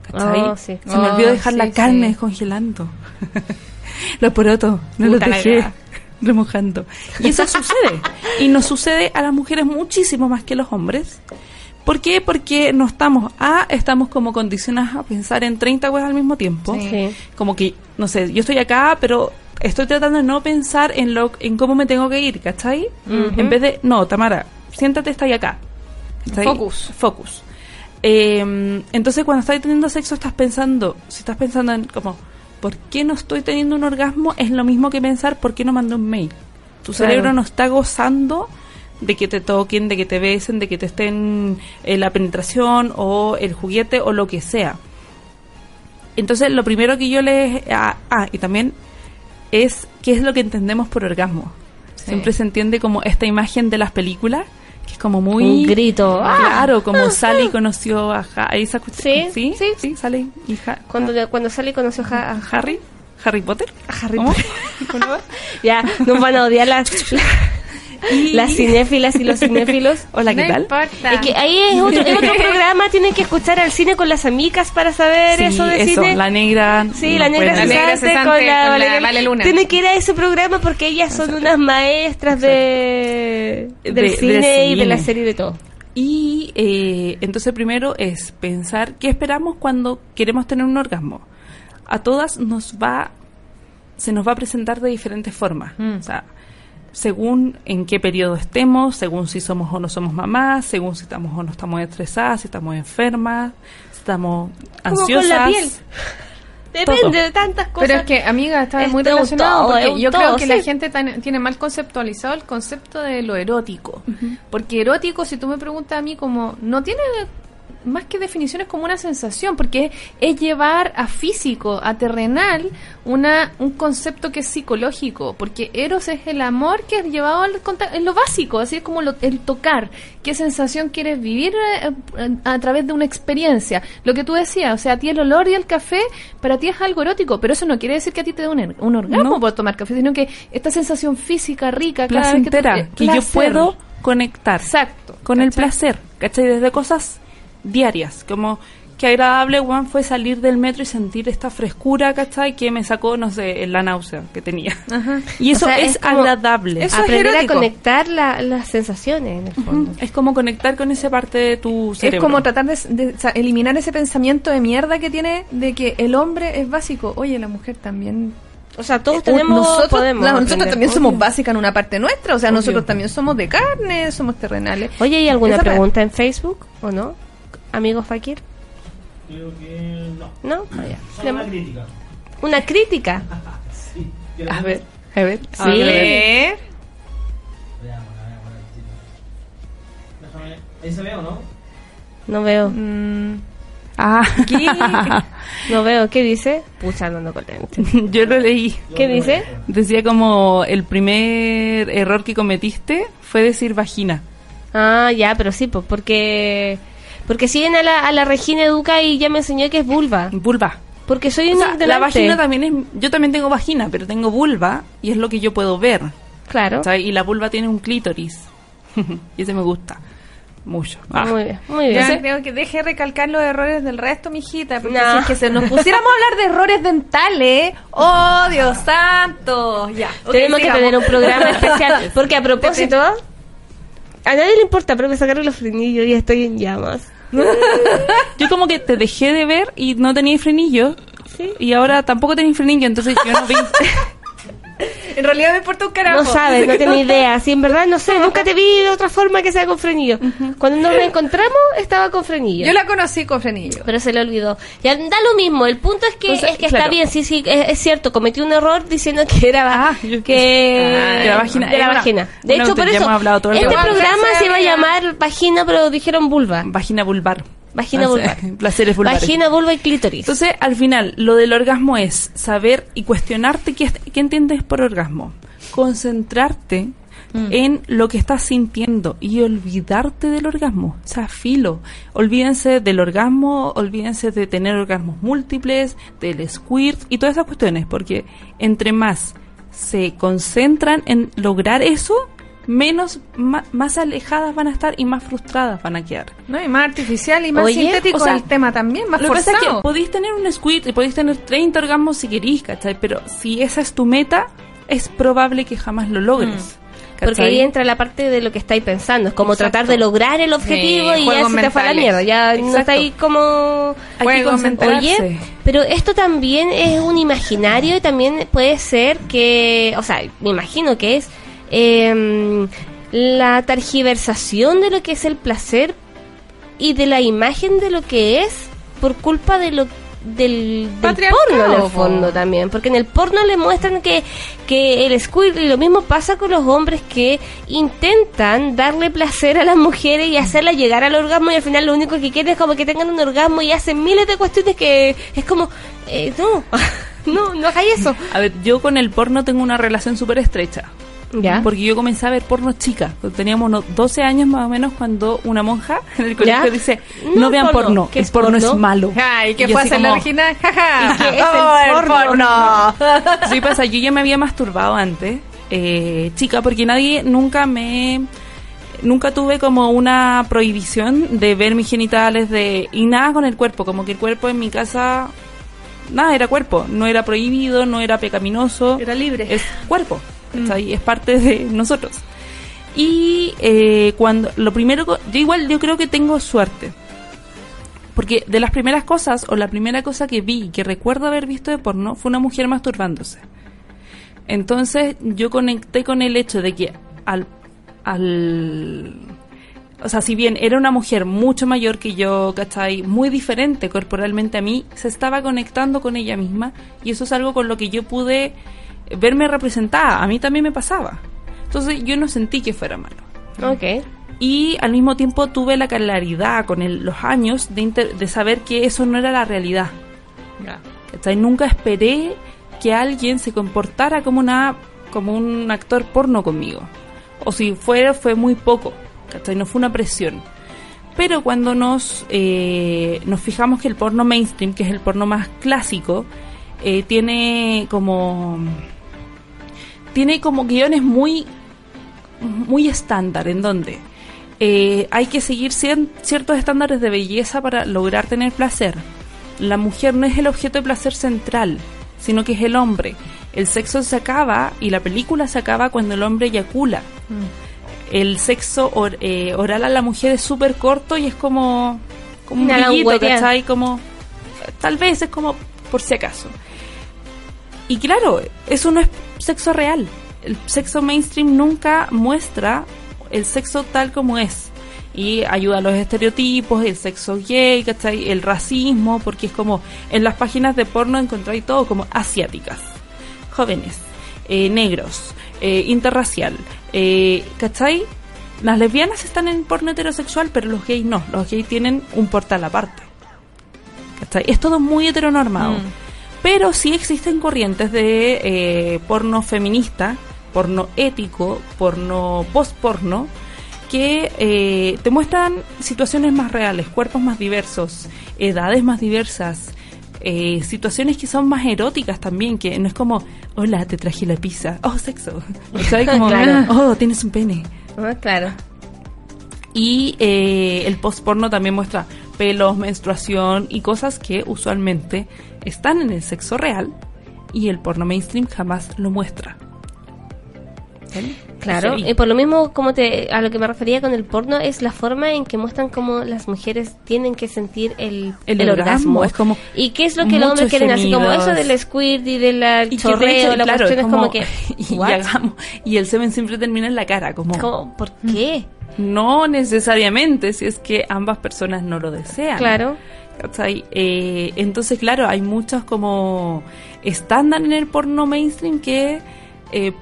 C: ¿Cachai?
A: Oh, sí.
C: Se me
B: Oh,
C: olvidó dejar
B: sí,
C: la carne
B: sí.
C: descongelando. los porotos, no los dejé remojando. Y eso sucede. Y nos sucede a las mujeres muchísimo más que a los hombres. ¿Por qué? Porque no estamos, A, estamos como condicionadas a pensar en 30 weas al mismo tiempo como que, no sé, yo estoy acá, pero estoy tratando de no pensar en lo en cómo me tengo que ir, ¿cachai? En vez de, no, Tamara, siéntate, está acá. ¿cachai?
B: Focus.
C: Focus. Eh, entonces, cuando estás teniendo sexo, estás pensando, si estás pensando en como, ¿por qué no estoy teniendo un orgasmo? Es lo mismo que pensar, ¿por qué no mandé un mail? Tu
B: Claro.
C: cerebro no está gozando de que te toquen, de que te besen, de que te estén en la penetración o el juguete o lo que sea. Entonces, lo primero que yo les... Ah, ah, y también es qué es lo que entendemos por orgasmo.
B: Sí.
C: Siempre se entiende como esta imagen de las películas, que es como muy...
A: Un grito. ¡Ah!
C: Claro, como Sally conoció a Ha- esa cuestión-
A: Sí,
C: sí,
A: sí.
C: Sally y Ha-
A: Cuando, cuando sale y conoció a,
C: a Harry, Harry Potter.
A: a Harry. Potter. Ya, nos van a odiar las, las cinéfilas y los cinéfilos.
C: Hola, ¿qué
B: no
C: tal?
B: importa.
A: Es que ahí es otro, es otro programa, tienen que escuchar al cine con las amigas para saber
C: Sí,
A: eso de
C: eso,
A: cine.
C: la negra.
A: Sí,
C: no
A: la negra
B: La negra
A: cesante con la,
B: con la Vale Luna.
A: Tienen que ir a ese programa porque ellas son unas maestras de, del
C: De- de
A: cine y de la
C: cine.
A: serie y de todo.
C: Y eh, entonces primero es pensar qué esperamos cuando queremos tener un orgasmo. A todas nos va, se nos va a presentar de diferentes formas.
B: Mm.
C: O sea, según en qué periodo estemos, según si somos o no somos mamás, según si estamos o no estamos estresadas, si estamos enfermas, si estamos
A: Como
C: ansiosas.
A: con la piel. Depende
C: Todo.
A: de tantas cosas.
B: Pero es que, amiga, está
A: Es
B: muy relacionado
A: todo,
B: porque yo
A: todo,
B: creo que
A: sí.
B: la gente tan- tiene mal conceptualizado el concepto de lo erótico. Porque erótico, si tú me preguntas a mí, como no tiene más que definiciones como una sensación, porque es, es llevar a físico, a terrenal, una, un concepto que es psicológico, porque eros es el amor que es llevado al conta- en lo básico, así es como lo- el tocar, qué sensación quieres vivir eh, a, a través de una experiencia. Lo que tú decías, o sea, a ti el olor y el café, para ti es algo erótico, pero eso no quiere decir que a ti te dé un, un orgasmo
C: No.
B: por tomar café, sino que esta sensación física, rica, cada vez que, tú-
C: placentera,
B: eh,
C: que yo puedo conectar
B: Exacto.
C: con el placer, ¿cachai? Desde cosas diarias, como qué agradable, Juan, fue salir del metro y sentir esta frescura, ¿cachai? Que me sacó, no sé, la náusea que tenía.
B: Ajá.
C: Y eso
A: O sea,
C: es,
A: es como-
C: agradable.
B: Eso es
A: Aprender a
B: erótico.
A: conectar la- las sensaciones, en el fondo.
C: Es como conectar con esa parte de tu cerebro.
B: Es como tratar de, de- o sea, eliminar ese pensamiento de mierda que tiene de que el hombre es básico. Oye, la mujer también.
A: O sea, todos
B: Eh,
A: tenemos,
B: nosotros,
A: podemos
B: nosotros también somos básicas en una parte nuestra. O sea,
C: Obvio.
B: nosotros también somos de carne, somos terrenales.
A: Oye, ¿hay alguna
B: Esa
A: pregunta en Facebook o no? Amigo Fakir.
D: Creo que no.
A: ¿No? Ah.
D: Solo una crítica.
A: Una crítica.
D: Sí.
C: A ver, a ver.
A: Sí.
B: A ver.
D: Veamos, veamos el tiro. Déjame. ¿Ahí se ve o no?
A: No veo.
B: Mm,
C: Ah,
A: No veo, ¿qué dice? Pucha, andando con lentes.
C: yo lo leí.
A: ¿Qué dice?
C: Decía como el primer error que cometiste fue decir vagina.
A: Ah, ya, pero sí, pues, porque... Porque siguen a la, a la Regina Educa y ya me enseñó que es vulva.
C: Vulva.
A: Porque soy
C: O
A: un
C: sea, la vagina también es... Yo también tengo vagina, pero tengo vulva y es lo que yo puedo ver.
A: Claro.
C: ¿sabes? Y la vulva tiene un clítoris. y ese me gusta. Mucho. Ah.
A: Muy bien, muy bien.
B: Ya creo que deje de recalcar los errores del resto, mijita. Porque
A: No.
B: si es que se nos pusiéramos a hablar de errores dentales, ¡oh, Dios santo! Ya.
A: Tenemos que tener un programa especial. Porque a propósito, a nadie le importa, pero me sacaron los frenillos y estoy en llamas.
C: Yo como que te dejé de ver y no tenía frenillo. Y ahora tampoco tenía frenillo, entonces yo no vi.
B: En realidad me importa un carajo.
A: No sabes, no tienes idea. Si en verdad no sé, nunca te vi de otra forma que sea con frenillo. Cuando nos reencontramos, estaba con frenillo.
B: Yo la conocí con frenillo.
A: Pero se le olvidó. Ya da lo mismo. El punto es que,
C: Entonces,
A: es que está
C: claro.
A: bien. Sí, sí, es, es cierto. Cometí un error diciendo que era
C: Ah,
A: que
C: Ah, de la vagina.
A: de la
C: Eh,
A: vagina. De hecho, por eso
C: hemos hablado todo el
A: este programa se iba a llamar vagina, pero dijeron vulva.
C: Vagina vulvar.
A: Vagina
C: O sea,
A: vulvar.
C: Placeres vulvares.
A: Vagina, vulva y clítoris.
C: Entonces, al final, lo del orgasmo es saber y cuestionarte qué, qué entiendes por orgasmo. Concentrarte en lo que estás sintiendo y olvidarte del orgasmo. O sea, filo. Olvídense del orgasmo, olvídense de tener orgasmos múltiples, del squirt y todas esas cuestiones, porque entre más se concentran en lograr eso, menos, más alejadas van a estar y más frustradas van a quedar.
B: No, y más artificial y más
A: Oye,
B: sintético
C: o sea,
B: el tema también, más
C: Lo que pasa es que
B: forzado.
C: podéis tener un squid y podéis tener 30 orgasmos si queréis, ¿cachai? Pero si esa es tu meta, es probable que jamás lo logres.
A: Porque
C: ¿cachai?
A: ahí entra la parte de lo que estáis pensando. Es como
B: Exacto.
A: tratar de lograr el objetivo
B: Sí,
A: y ya se te fue a la mierda. Ya no
C: Exacto.
A: está ahí como... Oye, pero esto también es un imaginario y también puede ser que, o sea, me imagino que es em, la targiversación de lo que es el placer y de la imagen de lo que es por culpa de lo del, porno en el fondo también. Porque en el porno le muestran que, que el squirt y lo mismo pasa con los hombres que intentan darle placer a las mujeres y hacerlas llegar al orgasmo y al final lo único que quieren es como que tengan un orgasmo y hacen miles de cuestiones que es como eh, no no no hagáis eso.
C: A ver, yo con el porno tengo una relación súper estrecha.
A: Ya
C: Porque yo comencé a ver porno chica. Teníamos unos 12 años más o menos cuando una monja en el colegio
A: ¿Ya?
C: dice,
A: No,
C: no, vean
A: porno.
C: porno,
A: ¿Qué
C: el porno,
A: porno?
C: es malo.
B: Ay, ¿qué
C: Y
B: fue hacer la original? ¡Jaja!
A: ¿Y qué es el
B: ¡Oh,
A: porno?
C: Sí pasa, yo ya me había masturbado antes, eh, chica, porque nadie nunca me... Nunca tuve como una prohibición de ver mis genitales de y nada con el cuerpo, como que el cuerpo en mi casa nada era cuerpo, no era prohibido, no era pecaminoso,
B: Era libre.
C: es cuerpo, ¿cachai? es parte de nosotros. Y eh, cuando lo primero, yo igual yo creo que tengo suerte, porque de las primeras cosas, o la primera cosa que vi, que recuerdo haber visto de porno, fue una mujer masturbándose. Entonces yo conecté con el hecho de que al, al... O sea, si bien era una mujer mucho mayor que yo, ¿cachai? Muy diferente corporalmente a mí, se estaba conectando con ella misma y eso es algo con lo que yo pude verme representada. A mí también me pasaba. Entonces yo no sentí que fuera malo
A: ok
C: y al mismo tiempo tuve la claridad con el- los años de, inter- de saber que eso no era la realidad. ¿cachai? Nunca esperé que alguien se comportara como una como un actor porno conmigo. O si fuera, fue muy poco. ¿cachai? No fue una presión. Pero cuando nos, eh, nos fijamos que el porno mainstream, que es el porno más clásico, eh, tiene como tiene como guiones muy muy estándar en donde eh, hay que seguir cien- ciertos estándares de belleza para lograr tener placer. La mujer no es el objeto de placer central, sino que es el hombre. El sexo se acaba y la película se acaba cuando el hombre eyacula. El sexo or- eh, oral a la mujer es súper corto y es como, como un brillito. ¿cachai? Como, tal vez es como por si acaso. Y claro, eso no es sexo real. El sexo mainstream nunca muestra el sexo tal como es. Y ayuda a los estereotipos, el sexo gay, ¿cachai? El racismo, porque es como en las páginas de porno encontráis todo como asiáticas, jóvenes, eh, negros, eh, interracial, eh, ¿cachai? Las lesbianas están en porno heterosexual, pero los gays no. Los gays tienen un portal aparte. ¿cachai? Es todo muy heteronormado.
B: Mm.
C: Pero sí existen corrientes de eh, porno feminista, porno ético, porno post-porno, que eh, te muestran situaciones más reales, cuerpos más diversos, edades más diversas, eh, situaciones que son más eróticas también, que no es como, hola, te traje la pizza, oh, sexo, ¿sabes? Como,
A: Claro.
C: oh, tienes un pene.
A: Ah, claro.
C: Y eh, el post-porno también muestra pelos, menstruación y cosas que usualmente están en el sexo real y el porno mainstream jamás lo muestra.
A: Claro, y por lo mismo, como te, a lo que me refería con el porno, es la forma en que muestran cómo las mujeres tienen que sentir el,
C: El
A: el,
C: orgasmo,
A: orgasmo.
C: es como
A: y qué es lo que el hombre
C: muchos
A: quiere así como eso del squirt y del
C: Y
A: chorreo, la
C: claro,
A: cuestión es como, que,
C: y,
A: ¿what?
C: hagamos- y el semen siempre termina en la cara, como,
A: Como, ¿por qué?
C: no necesariamente si es que ambas personas no lo desean.
A: Claro.
C: Eh, entonces, claro, hay muchos como estándar en el porno mainstream que, eh,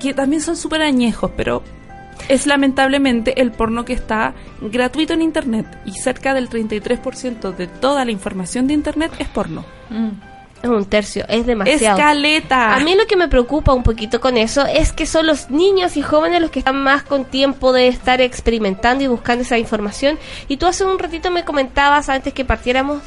C: que también son súper añejos, pero es lamentablemente el porno que está gratuito en Internet y cerca del 33% de toda la información de Internet es porno.
B: Mm.
A: Es un tercio, es demasiado.
C: Escaleta.
A: A mí lo que me preocupa un poquito con eso es que son los niños y jóvenes los que están más con tiempo de estar experimentando y buscando esa información. Y tú hace un ratito me comentabas antes que partiéramos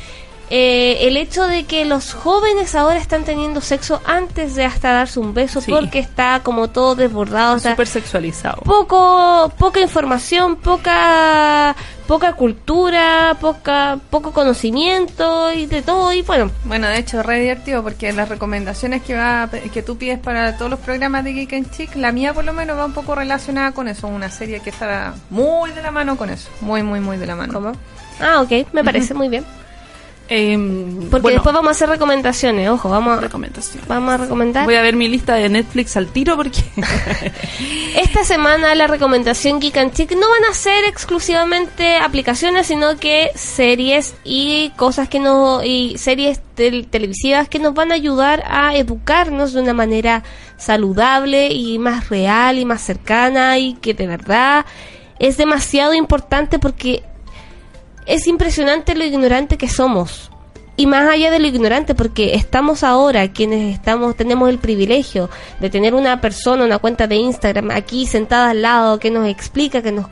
A: eh, el hecho de que los jóvenes ahora están teniendo sexo antes de hasta darse un beso
C: Sí.
A: porque está como todo desbordado. o sea,
C: súper sexualizado.
A: poco poca información, poca poca cultura, poca poco conocimiento y de todo y bueno,
B: Bueno, de hecho, es re divertido porque las recomendaciones que va que tú pides para todos los programas de Geek and Chick, la mía por lo menos va un poco relacionada con eso, una serie que está muy de la mano con eso, muy, muy, muy de la mano.
A: ¿cómo? Ah, ok, me parece muy bien.
C: Em,
A: Porque
C: bueno,
A: después vamos a hacer recomendaciones, ojo, vamos a,
C: recomendación.
A: vamos a recomendar.
C: Voy a ver mi lista de Netflix al tiro porque
A: Esta semana la recomendación Geek and Chick no van a ser exclusivamente aplicaciones, sino que series y cosas que no y series tel- televisivas que nos van a ayudar a educarnos de una manera saludable y más real y más cercana y que de verdad es demasiado importante porque es impresionante lo ignorante que somos. Y más allá de lo ignorante, porque estamos ahora, quienes estamos, tenemos el privilegio de tener una persona, una cuenta de Instagram aquí sentada al lado que nos explica, que nos,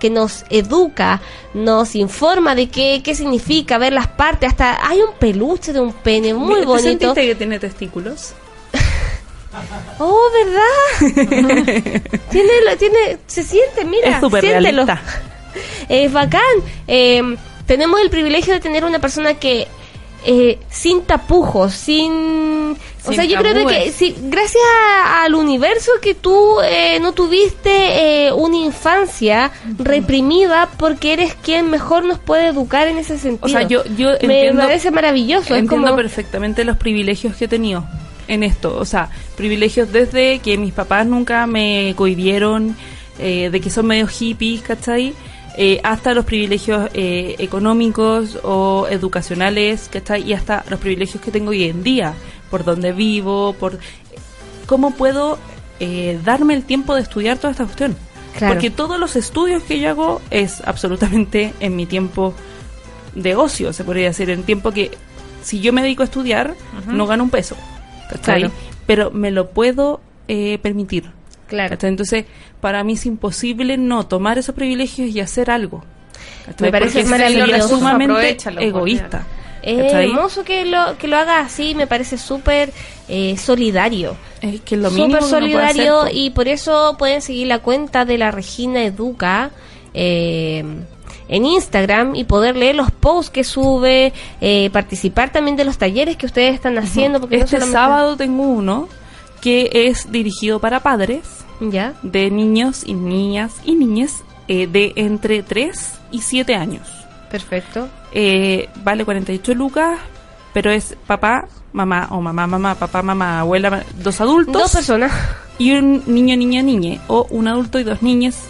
A: que nos educa, nos informa de qué, qué significa ver las partes, hasta hay un peluche de un pene muy
C: ¿Te
A: bonito.
C: sentiste que tiene testículos?
A: Oh, ¿verdad? tiene, lo- tiene, se siente, mira,
C: es súper
A: siéntelo.
C: realista.
A: Es bacán. Eh, tenemos el privilegio de tener una persona que eh, sin tapujos, sin... o sea, yo creo que sí, gracias a- al universo que tú eh, no tuviste eh, una infancia reprimida porque eres quien mejor nos puede educar en ese sentido.
C: O sea, yo, yo
A: Me
C: entiendo,
A: parece maravilloso. es
C: entiendo
A: como,
C: perfectamente los privilegios que he tenido en esto. O sea, privilegios desde que mis papás nunca me cohibieron eh, de que son medio hippies, ¿cachai? Eh, hasta los privilegios eh, económicos o educacionales, ¿cachai? Y hasta los privilegios que tengo hoy en día, por donde vivo, por cómo puedo eh, darme el tiempo de estudiar toda esta cuestión.
A: Claro.
C: Porque todos los estudios que yo hago es absolutamente en mi tiempo de ocio, se podría decir, en tiempo que si yo me dedico a estudiar, no gano un peso. ¿cachai?
A: Claro.
C: Pero me lo puedo eh, permitir.
A: Claro.
C: ¿cachai? Entonces, para mí es imposible no tomar esos privilegios y hacer algo. ¿cachai?
A: Me parece maravilloso.
C: sumamente
B: Aprovechalo,
C: egoísta.
A: Es hermoso que lo, que lo haga así, me parece súper eh, solidario.
C: Es que lo
A: Súper solidario
C: hacer,
A: y por eso pueden seguir la cuenta de la Regina Educa eh, en Instagram y poder leer los posts que sube, eh, participar también de los talleres que ustedes están haciendo. Porque no
C: Este
A: solamente-
C: sábado tengo uno que es dirigido para padres
A: ¿Ya?
C: de niños y niñas y niñas eh, de entre 3 y 7 años.
A: Perfecto.
C: Eh, vale 48 lucas, pero es papá, mamá o mamá, mamá, papá, mamá, abuela, dos adultos
A: Dos personas.
C: y un niño, niña, niñe o un adulto y dos niñas.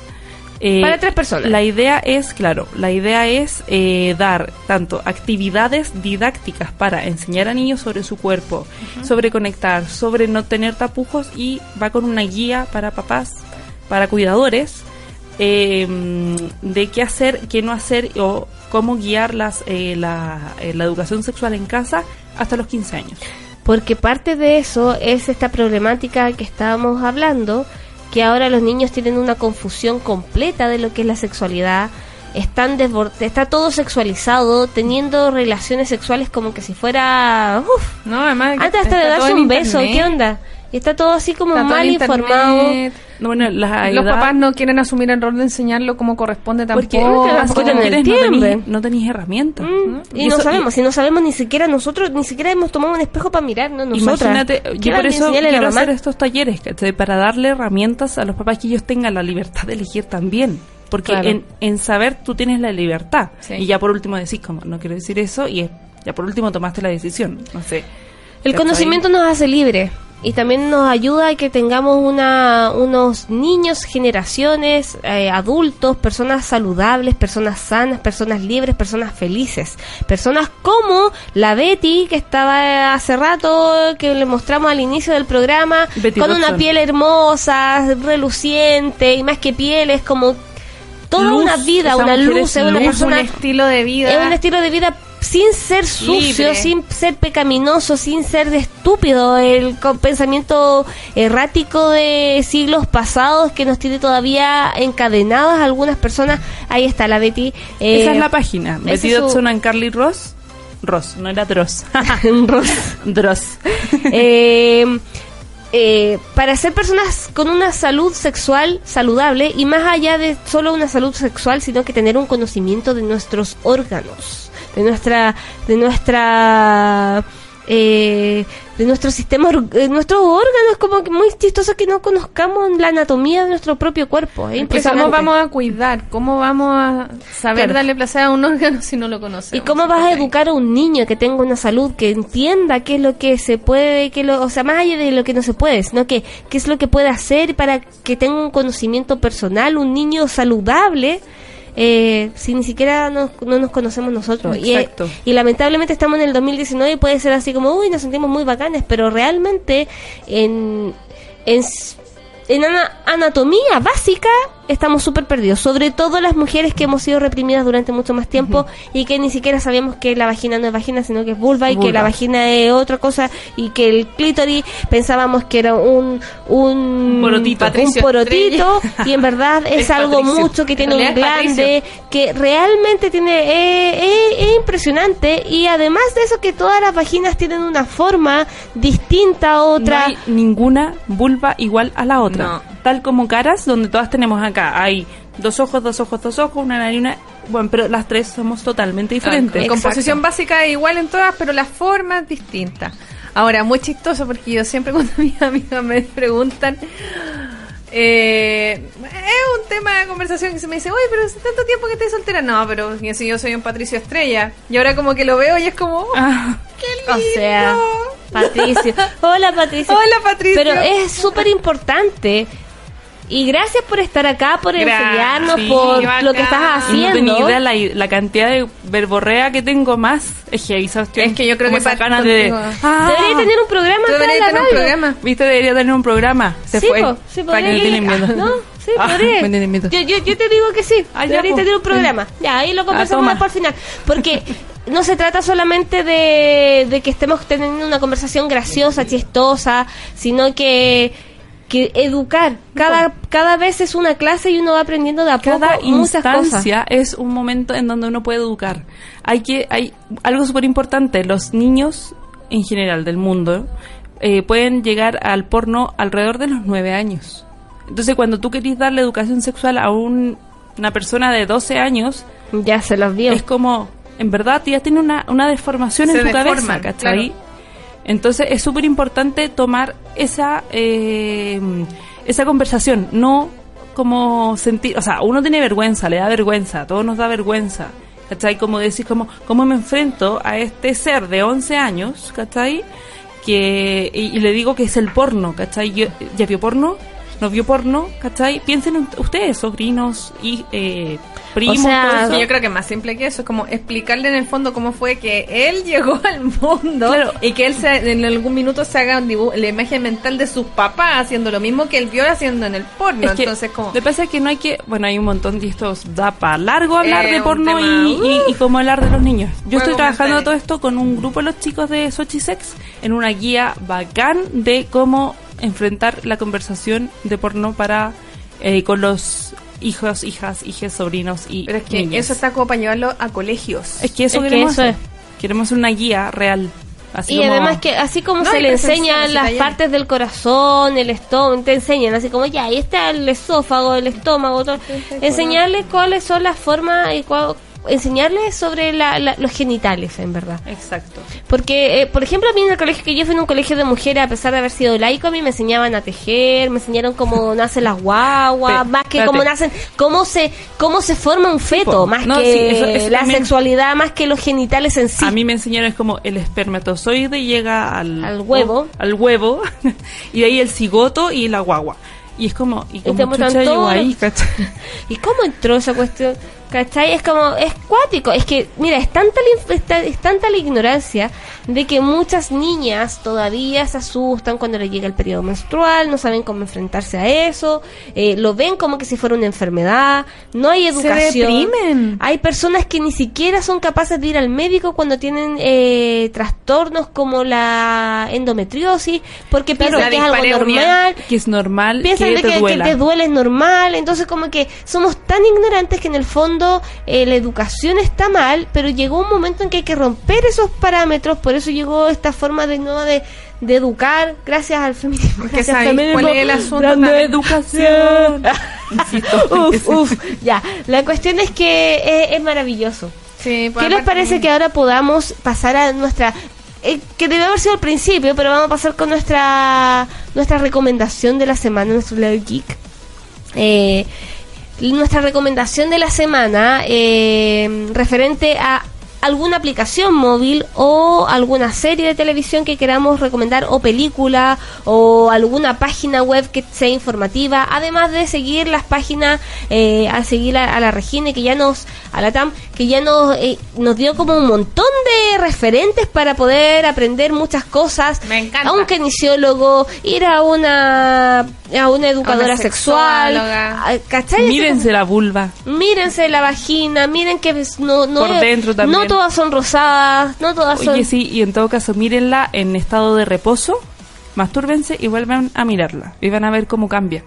C: Eh,
A: Para tres personas.
C: La idea es, claro, la idea es eh, dar tanto actividades didácticas para enseñar a niños sobre su cuerpo, sobre conectar, sobre no tener tapujos y va con una guía para papás, para cuidadores, eh, de qué hacer, qué no hacer o cómo guiar las, eh, la, eh, la educación sexual en casa hasta los 15 años.
A: Porque parte de eso es esta problemática que estábamos hablando, que ahora los niños tienen una confusión completa de lo que es la sexualidad, están desbor- está todo sexualizado, teniendo relaciones sexuales como que si fuera... uf,
B: No, además.
A: antes hasta de darse un beso,
B: internet,
A: ¿qué onda? Y está todo así como
B: está
A: mal informado.
C: No, bueno, la
B: Los papás no quieren asumir el rol de enseñarlo como corresponde
C: porque
B: tampoco.
C: tampoco
A: no
C: tienes- no tenéis herramientas.
A: Mm,
C: ¿no?
A: Y no
C: eso-
A: sabemos, si no sabemos ni siquiera nosotros, ni siquiera hemos tomado un espejo para mirarnos nosotras.
C: Imagínate,
A: ¿Qué
C: yo por eso quiero hacer estos talleres, ¿cachai? Para darle herramientas a los papás que ellos tengan la libertad de elegir también. Porque
B: Claro.
C: en, en saber tú tienes la libertad.
B: Sí.
C: Y ya por último decís, como, no quiero decir eso, y es- ya por último tomaste la decisión. No sé.
A: El conocimiento nos hace libre y también nos ayuda a que tengamos una, unos niños, generaciones, eh, adultos, personas saludables, personas sanas, personas libres, personas felices. Personas como la Betty, que estaba hace rato, que le mostramos al inicio del programa,
C: Betty
A: con una piel hermosa, reluciente, y más que piel, es como toda
C: Luz,
A: una vida, una luz,
C: es
A: una
C: luz,
B: Es un
A: persona
B: estilo de vida.
A: es un estilo de vida sin ser sucio,
B: Libre.
A: sin ser pecaminoso, sin ser de estúpido, el pensamiento errático de siglos pasados que nos tiene todavía encadenadas algunas personas. Ahí está la Betty. eh,
C: Esa es la página. Betty
A: es su-
C: Dodson and Carly Ross. Ross, no era Dross.
A: Ross.
C: Dross.
A: Eh, eh, para ser personas con una salud sexual saludable y más allá de solo una salud sexual, sino que tener un conocimiento de nuestros órganos, de nuestra, de nuestra, eh, de nuestro sistema, or- eh, nuestros órganos, como que muy chistoso que no conozcamos la anatomía de nuestro propio cuerpo.
B: Que
A: impresionante.
B: ¿Cómo vamos a cuidar? ¿Cómo vamos a saber
A: Claro.
B: darle placer a un órgano si no lo conocemos?
A: ¿Y cómo vas a educar a un niño que tenga una salud, que entienda qué es lo que se puede, qué lo, o sea, más allá de lo que no se puede, sino que qué es lo que puede hacer para que tenga un conocimiento personal, un niño saludable, eh, si ni siquiera nos- no nos conocemos nosotros? Y, eh,
C: Exacto.
A: y lamentablemente estamos en el 2019 y puede ser así como, uy, nos sentimos muy bacanes, pero realmente en, en, en ana- anatomía básica estamos súper perdidos, sobre todo las mujeres que hemos sido reprimidas durante mucho más tiempo y que ni siquiera sabíamos que la vagina no es vagina, sino que es vulva y que la vagina es otra cosa y que el clítoris pensábamos que era un un
C: Porotito.
A: un porotito y en verdad es,
B: Es
A: algo
B: Patricio.
A: mucho que tiene
B: En
A: un
B: es
A: glande que realmente tiene eh, eh, es impresionante y además de eso que todas las vaginas tienen una forma distinta a otra
C: No hay ninguna vulva igual a la otra.
B: No.
C: Tal como caras, donde todas tenemos acá. Hay dos ojos, dos ojos, dos ojos, una nariz, una... Bueno, pero las tres somos totalmente diferentes.
B: La composición básica es igual en todas, pero la forma es distinta. Ahora, muy chistoso porque yo siempre cuando mis amigas me preguntan, eh, es un tema de conversación que se me dice, oye, pero hace tanto tiempo que estás soltera. No, pero si yo soy un Patricio Estrella. Y ahora como que lo veo y es como, oh,
C: Ah,
B: qué
A: O
B: lindo.
A: sea, Patricio. Hola, Patricio.
B: Hola, Patricio.
A: Pero es súper importante. Y gracias por estar acá, por
B: Gracias.
A: enseñarnos,
C: Sí,
A: por
B: bacán.
A: lo que estás
C: y no
A: haciendo.
C: tenía idea la, la cantidad de verborrea que tengo más. Es que
B: Es que yo creo que para-
C: ganas de... Ah,
A: Debería tener un programa
B: Tú deberías
A: la
B: tener un
A: radio.
B: programa.
C: Viste, debería tener un programa. Se
A: sí,
C: fue.
A: po, sí,
C: Para que tienen miedo.
A: No, sí,
C: Ah,
A: podría.
C: me tienen miedo.
A: Yo, yo, yo te digo que sí.
C: Ah, ya,
A: debería tener un programa. Ya, ahí lo conversamos
C: toma.
A: después al final. Porque no se trata solamente de, de que estemos teniendo una conversación graciosa, chistosa, sino que que educar. Cada, cada vez es una clase y uno va aprendiendo de a poco
C: Cada
A: muchas cosas.
C: instancia es un momento en donde uno puede educar. Hay que, hay algo súper importante. Los niños en general del mundo eh, pueden llegar al porno alrededor de los nueve años. Entonces, cuando tú querís darle educación sexual a un- una persona de 12 años,
A: Ya se los vio.
C: es como, en verdad, ya tiene una, una deformación
B: Se
C: en tu cabeza, ¿cachai?
B: claro.
C: Entonces es súper importante tomar esa, eh, esa conversación, no como sentir, o sea, uno tiene vergüenza, le da vergüenza, a todos nos da vergüenza, ¿cachai? Como decir, como, ¿cómo me enfrento a este ser de 11 años, ¿cachai? Que, y, y le digo que es el porno, ¿cachai? Yo- ¿Ya vio porno? No vio porno, ¿cachai? Piensen en ustedes, sobrinos y eh, primos,
A: O sea,
C: todo eso.
B: Sí, yo creo que es más simple que eso, es como explicarle en el fondo cómo fue que él llegó al mundo
C: Claro.
B: y que él se- en algún minuto se haga un dibu- la imagen mental de sus papás haciendo lo mismo que él vio haciendo en el porno.
C: Es que
B: Entonces, como.
C: Lo que pasa es que no hay que. Bueno, hay un montón de estos. Da para largo hablar
B: Eh,
C: de porno y, y, y cómo hablar de los niños. Yo
B: Juego
C: estoy trabajando
B: mental.
C: todo esto con un grupo de los chicos de Sochi Sex en una guía bacán de cómo enfrentar la conversación de porno para. eh, con los hijos, hijas, hijes, sobrinos y.
B: Pero es que
C: niñas.
B: eso está como para llevarlo a colegios.
C: Es que eso
A: Es que
C: queremos
A: eso
C: hacer.
A: es.
C: Queremos hacer una guía real. Así
A: y
C: como-
A: además que así como
B: No,
A: se le enseñan las
B: taller.
A: partes del corazón, el estómago, te enseñan así como ya, ahí está el esófago, el estómago, todo. enseñarles cuáles son las formas y cuál- enseñarles sobre la- la- los genitales, en verdad.
C: Exacto.
A: Porque, eh, por ejemplo, a mí en el colegio que yo fui en un colegio de mujeres, a pesar de haber sido laico, a mí me enseñaban a tejer, me enseñaron cómo nacen las guaguas,
C: Pe-
A: más que cómo nacen, cómo se, cómo se forma un feto, más
C: No,
A: que
C: sí, eso- eso
A: la
C: también-
A: sexualidad, más que los genitales en sí.
C: A mí me enseñaron es como el espermatozoide llega al,
A: Al huevo.
C: al huevo y de ahí el cigoto y la guagua. Y es como, y.
A: ¿Y cómo entró esa cuestión? ¿Cachai? Es como, es cuático. Es que, mira, es tanta, la, es tanta la ignorancia de que muchas niñas todavía se asustan cuando les llega el periodo menstrual, no saben cómo enfrentarse a eso, eh, lo ven como que si fuera una enfermedad, no hay educación.
B: deprimen.
A: Hay personas que ni siquiera son capaces de ir al médico cuando tienen eh, trastornos como la endometriosis, porque piensan que es algo normal,
C: Que es normal
A: piensan
C: que
A: de
C: te
A: que,
C: duela.
A: que te duele es normal, entonces como que somos tan ignorantes que en el fondo eh, la educación está mal, pero llegó un momento en que hay que romper esos parámetros, por eso llegó esta forma de nueva de, de educar, gracias al feminismo.
B: Que
A: gracias al
B: sabéis
A: feminismo,
B: cuál es el asunto también.
C: educación. Insisto.
A: uf, uf, ya, la cuestión es que eh, es maravilloso.
B: Sí, pues,
A: ¿Qué les parece que ahora podamos pasar a nuestra eh, que debe haber sido al principio, pero vamos a pasar con nuestra nuestra recomendación de la semana, nuestro Level Geek. Eh, nuestra recomendación de la semana eh, referente a alguna aplicación móvil o alguna serie de televisión que queramos recomendar o película o alguna página web que sea informativa además de seguir las páginas eh, a seguir a, a la Regina que ya nos a la TAM que ya nos eh, nos dio como un montón de referentes para poder aprender muchas cosas
B: Me encanta.
A: a un kinesiólogo ir a una a una educadora sexual
B: sexóloga.
A: a- ¿cachai?
C: Mírense la vulva.
A: Mírense la vagina, miren que no, no,
C: Por
A: es-
C: dentro también.
A: no todas son rosadas, no todas son...
C: Oye, sí, y en todo caso, mírenla en estado de reposo, mastúrbense y vuelvan a mirarla. Y van a ver cómo cambia.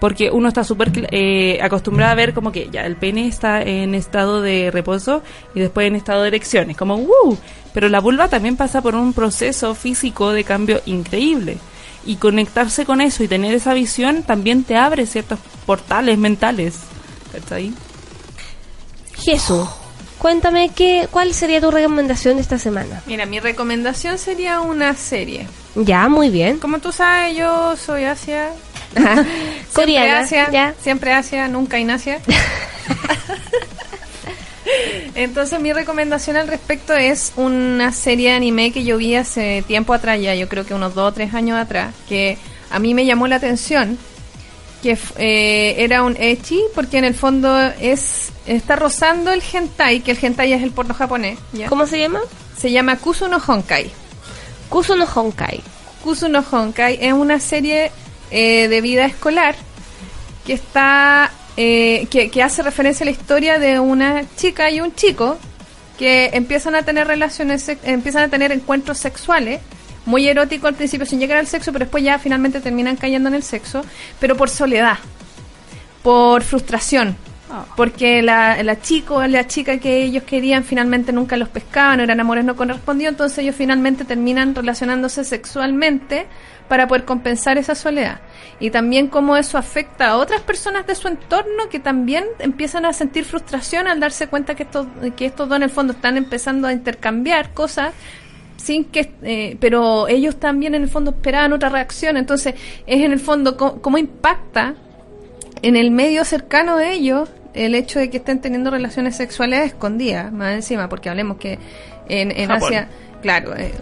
C: Porque uno está súper eh, acostumbrado a ver como que ya el pene está en estado de reposo y después en estado de erecciones, como ¡wow! Pero la vulva también pasa por un proceso físico de cambio increíble. Y conectarse con eso y tener esa visión también te abre ciertos portales mentales. ¿Cachai?
A: Jesús, cuéntame qué, cuál sería tu recomendación de esta semana.
B: Mira, mi recomendación sería una serie.
A: Ya, muy bien.
B: Como tú sabes, yo soy Asia.
A: Coreana,
B: Siempre Asia,
A: ya.
B: siempre Asia, nunca Inasia. Entonces mi recomendación al respecto es una serie de anime que yo vi hace tiempo atrás ya, yo creo que unos dos o tres años atrás, que a mí me llamó la atención, que eh, era un echi, porque en el fondo es está rozando el hentai, que el hentai es el porno japonés, ¿ya?
A: ¿Cómo se llama?
B: se llama Kusu no Honkai.
A: Kuso no Honkai.
B: Kusu no Honkai es una serie eh, de vida escolar que está eh, que, que hace referencia a la historia de una chica y un chico que empiezan a tener relaciones empiezan a tener encuentros sexuales muy eróticos al principio sin llegar al sexo pero después ya finalmente terminan cayendo en el sexo pero por soledad por frustración porque la, la chico la chica que ellos querían finalmente nunca los pescaban, eran amores no correspondidos, entonces ellos finalmente terminan relacionándose sexualmente para poder compensar esa soledad. Y también cómo eso afecta a otras personas de su entorno que también empiezan a sentir frustración al darse cuenta que estos, que estos dos en el fondo están empezando a intercambiar cosas sin que eh, pero ellos también en el fondo esperaban otra reacción entonces es en el fondo co- cómo impacta en el medio cercano de ellos el hecho de que estén teniendo relaciones sexuales escondidas, más encima, porque hablemos que en, en
C: Japón.
B: Asia, claro, eh,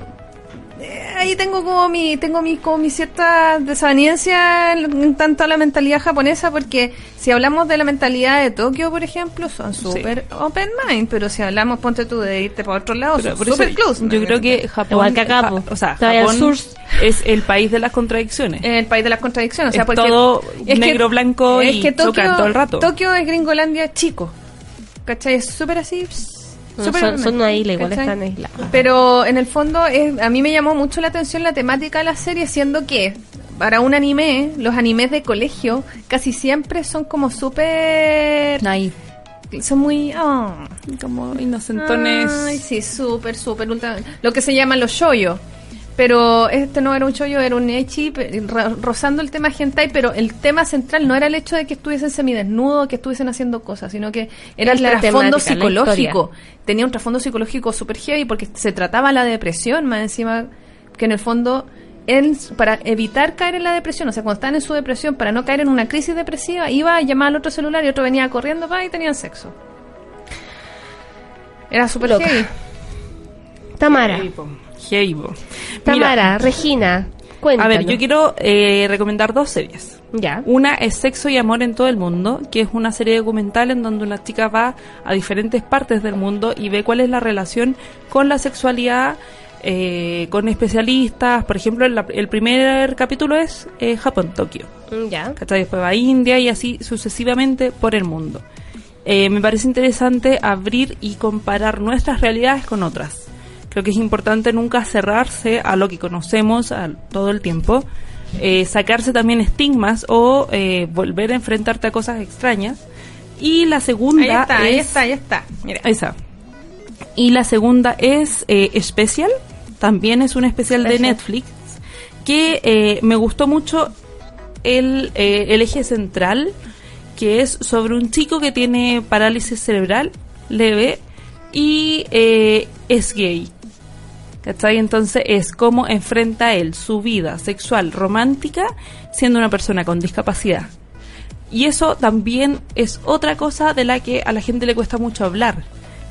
B: eh, ahí tengo como mi tengo mi como mi cierta desaveniencia en, tanto a la mentalidad japonesa porque si hablamos de la mentalidad de Tokio por ejemplo son súper open mind pero si hablamos ponte tú de irte para otro lado
C: Pero
B: son súper close
C: yo creo que Japón,
A: Igual que acá,
C: ja- o sea, Japón
A: sur.
C: es el país de las contradicciones.
B: el país de las contradicciones o sea
C: Es
B: porque
C: todo
B: es que-
C: negro, blanco
B: es
C: y
B: que Tokio,
C: todo el rato.
B: Tokio es Gringolandia chico ¿cachai? es súper así pss,
A: No, son, son una isla, igual
B: ¿cachai?
A: están aislados.
B: Pero en el fondo es, a mí me llamó mucho la atención la temática de la serie, siendo que para un anime, los animes de colegio casi siempre son como súper...
C: Naif,
B: Son muy... ah.
C: como inocentones.
B: Ay, sí, súper, súper. ultra- Lo que se llaman los shoyo. Pero este no era un shoyo, era un echi, rozando el tema hentai, pero el tema central no era el hecho de que estuviesen semidesnudos, que estuviesen haciendo cosas, sino que era
A: Es
B: el trasfondo psicológico. Tenía un trasfondo psicológico súper heavy porque se trataba la depresión, más encima que en el fondo él, para evitar caer en la depresión, o sea, cuando estaban en su depresión, para no caer en una crisis depresiva, iba a llamar al otro celular y otro venía corriendo pa, y tenían sexo. Era súper
A: Loca.
B: heavy.
A: Tamara,
C: Heavy.
A: Tamara, Regina,
C: Mira, a
A: cuéntanos.
C: ver, yo quiero eh, recomendar dos series.
A: Ya.
C: Una es Sexo y Amor en todo el mundo, que es una serie documental en donde una chica va a diferentes partes del mundo y ve cuál es la relación con la sexualidad, eh, con especialistas. Por ejemplo, el, el primer capítulo es eh, Japón, Tokio.
A: Mm, Ya.
C: ¿cachai? Después va a India y así sucesivamente por el mundo. Eh, me parece interesante abrir y comparar nuestras realidades con otras. Creo que es importante nunca cerrarse a lo que conocemos a, todo el tiempo, eh, sacarse también estigmas o eh, volver a enfrentarte a cosas extrañas. Y la segunda
B: Ahí está, ahí
C: es-
B: está, ahí está. Mira.
C: esa. Y la segunda es eh, Special, también es un especial de. Netflix, que eh, me gustó mucho el, eh, el eje central, que es sobre un chico que tiene parálisis cerebral leve y eh, es gay. ¿Cachai? Entonces es cómo enfrenta él su vida sexual romántica siendo una persona con discapacidad. Y eso también es otra cosa de la que a la gente le cuesta mucho hablar,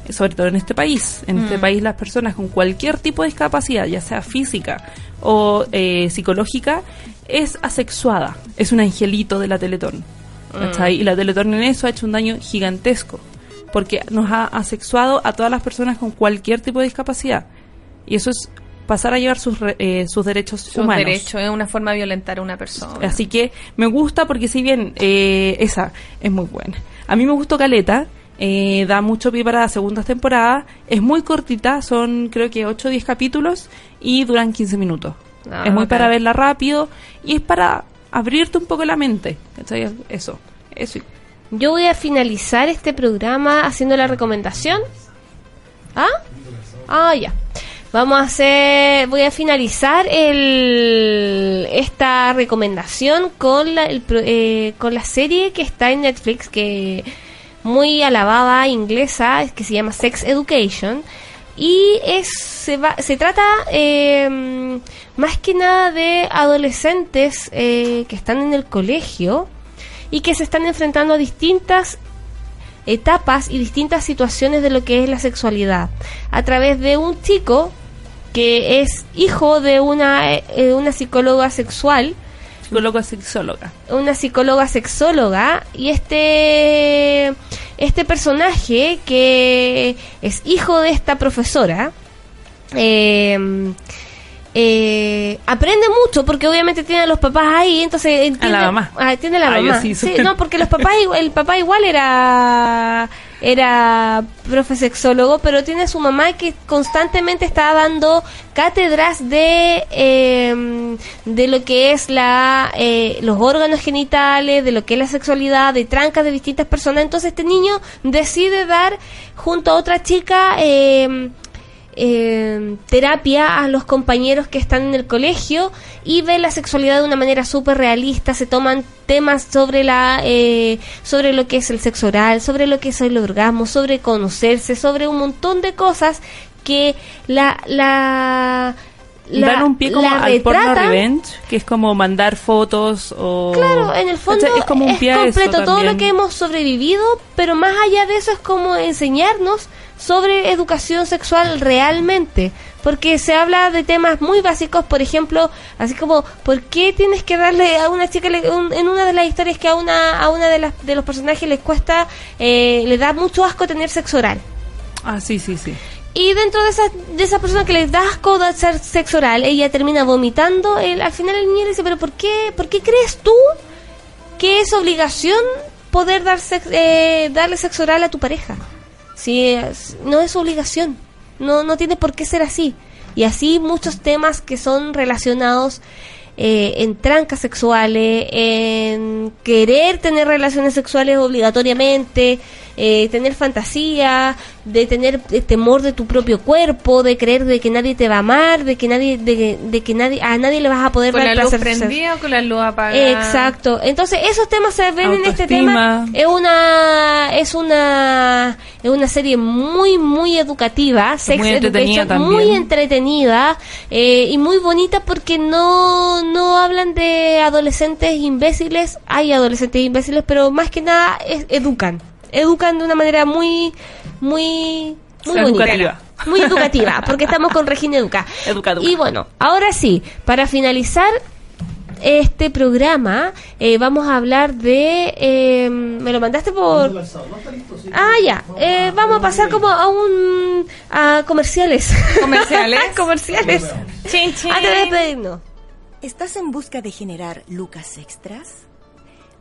C: sobre todo en este país. En este país las personas con cualquier tipo de discapacidad, ya sea física o eh, psicológica, es asexuada, es un angelito de la Teletón. ¿cachai? Y la Teletón en eso ha hecho un daño gigantesco, porque nos ha asexuado a todas las personas con cualquier tipo de discapacidad. Y eso es pasar a llevar sus, re- eh, sus derechos
B: Sus
C: humanos.
B: derechos es una forma de violentar a una persona.
C: Así que me gusta porque si bien eh, esa es muy buena. A mí me gustó Caleta, eh, da mucho pie para la segunda temporada, es muy cortita, son creo que 8 o 10 capítulos y duran 15 minutos.
B: Ah,
C: es muy para verla rápido y es para abrirte un poco la mente. ¿cachai? Eso, eso.
A: Yo voy a finalizar este programa haciendo la recomendación. ¿Ah? Ah, ya. Vamos a hacer, voy a finalizar el, esta recomendación con la, eh, con la serie que está en Netflix, que muy alabada inglesa, que se llama Sex Education. Y es, se, va, se trata eh, más que nada de adolescentes eh, que están en el colegio y que se están enfrentando a distintas etapas y distintas situaciones de lo que es la sexualidad a través de un chico que es hijo de una, eh, una psicóloga sexual
C: Psicólogo sexóloga.
A: una psicóloga sexóloga y este este personaje que es hijo de esta profesora eh, eh, aprende mucho porque obviamente tiene a los papás ahí entonces entiende,
C: mamá.
A: ah, tiene a la
C: Ah,
A: mamá.
C: sí,
A: Sí, no porque los papás el papá igual era era profe sexólogo pero tiene a su mamá que constantemente está dando cátedras de eh, de lo que es la eh, los órganos genitales de lo que es la sexualidad de trancas de distintas personas. Entonces este niño decide dar junto a otra chica eh, eh, terapia a los compañeros que están en el colegio y ve la sexualidad de una manera súper realista, se toman temas sobre la eh, sobre lo que es el sexo oral, sobre lo que es el orgasmo, sobre conocerse, sobre un montón de cosas que la, la la,
C: Dan un pie como al porno revenge, que es como mandar fotos o...
A: Claro, en el fondo
C: es como un pie a eso
A: completo todo lo que hemos sobrevivido, pero más allá de eso es como enseñarnos sobre educación sexual realmente, porque se habla de temas muy básicos, por ejemplo, así como ¿por qué tienes que darle a una chica le- un- en una de las historias que a una a una de las de los personajes les cuesta eh, le da mucho asco tener sexo oral?
C: Ah, sí, sí, sí.
A: Y dentro de esa, de esa persona que les da asco de hacer sexo oral, ella termina vomitando. El, al final el niño le dice, pero ¿por qué, ¿por qué crees tú que es obligación poder dar sex- eh, darle sexo oral a tu pareja? Es- no es obligación, no, no tiene por qué ser así. Y así muchos temas que son relacionados eh, en trancas sexuales, en querer tener relaciones sexuales obligatoriamente, eh, tener fantasía, de tener eh, temor de tu propio cuerpo, de creer de que nadie te va a amar, de que nadie, de, que- de que nadie, a nadie le vas a poder
B: Con
A: dar
B: la luz
A: placer
B: prendida o con la luz apagada.
A: Exacto. Entonces, esos temas se ven en este tema. Es una es una es una serie muy muy educativa, Sex
C: muy entretenida también.
A: muy entretenida eh, y muy bonita porque no no hablan de adolescentes imbéciles, hay adolescentes imbéciles, pero más que nada es- educan, educan de una manera muy muy muy
C: Educativa.
A: Muy educativa, porque estamos con Regina Educa.
C: Educaduca.
A: Y bueno, ahora sí, para finalizar este programa, eh, vamos a hablar de... eh, ¿Me lo mandaste por...? Ah, ya. Eh, vamos a pasar como a un... a comerciales.
B: ¿Comerciales?
A: comerciales.
B: Chin, chin.
A: Antes de despedirnos.
E: ¿Estás en busca de generar lucas extras?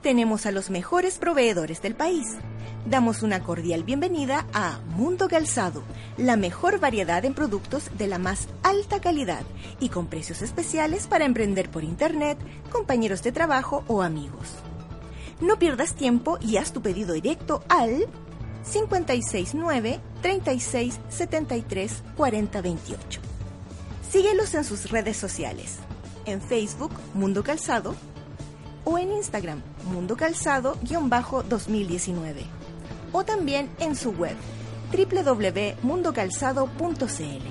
E: Tenemos a los mejores proveedores del país. Damos una cordial bienvenida a Mundo Calzado, la mejor variedad en productos de la más alta calidad y con precios especiales para emprender por internet, compañeros de trabajo o amigos. No pierdas tiempo y haz tu pedido directo al 569 36 73 40 28. Síguelos en sus redes sociales. En Facebook, Mundo Calzado, o en Instagram, Mundo Calzado-2019. O también en su web, www.mundocalzado.cl.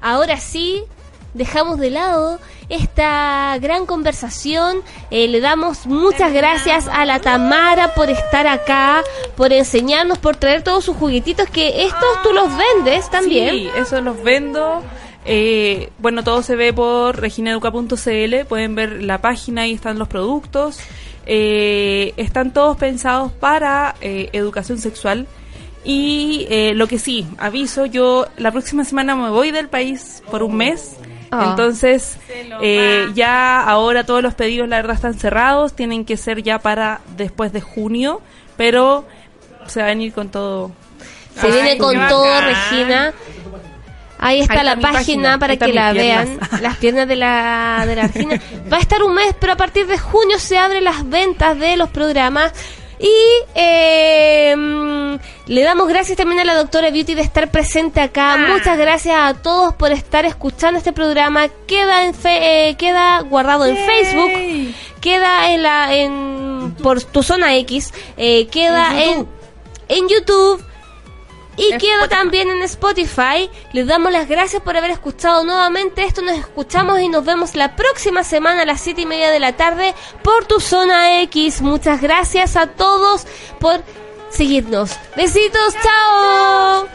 A: Ahora sí, dejamos de lado esta gran conversación. Eh, le damos muchas gracias a la Tamara por estar acá, por enseñarnos, por traer todos sus juguetitos, que estos tú los vendes también.
C: Sí, eso los vendo. Eh, bueno, todo se ve por reginaeduca.cl. Pueden ver la página, ahí están los productos. Eh, están todos pensados para eh, educación sexual. Y eh, lo que sí, aviso, yo la próxima semana me voy del país por un mes.
A: Ah.
C: Entonces, eh, ya ahora todos los pedidos, la verdad, están cerrados. Tienen que ser ya para después de junio. Pero se va a venir con todo.
A: Se
B: Ay,
A: viene con todo,
B: bacán.
A: Regina. Ahí está,
C: Ahí está
A: la página,
C: página,
A: para que la vean. Las piernas de la, de la Regina. Va a estar un mes, pero a partir de junio se abren las ventas de los programas. Y eh, le damos gracias también a la doctora Beauty de estar presente acá.
B: Ah.
A: Muchas gracias a todos por estar escuchando este programa. Queda en fe- eh, queda guardado en Facebook, queda en la en por tu zona X, eh, queda en en YouTube y queda también en Spotify. Les damos las gracias por haber escuchado nuevamente esto. Nos escuchamos y nos vemos la próxima semana a las 7 y media de la tarde por tu zona X. Muchas gracias a todos por seguirnos. Besitos, chao.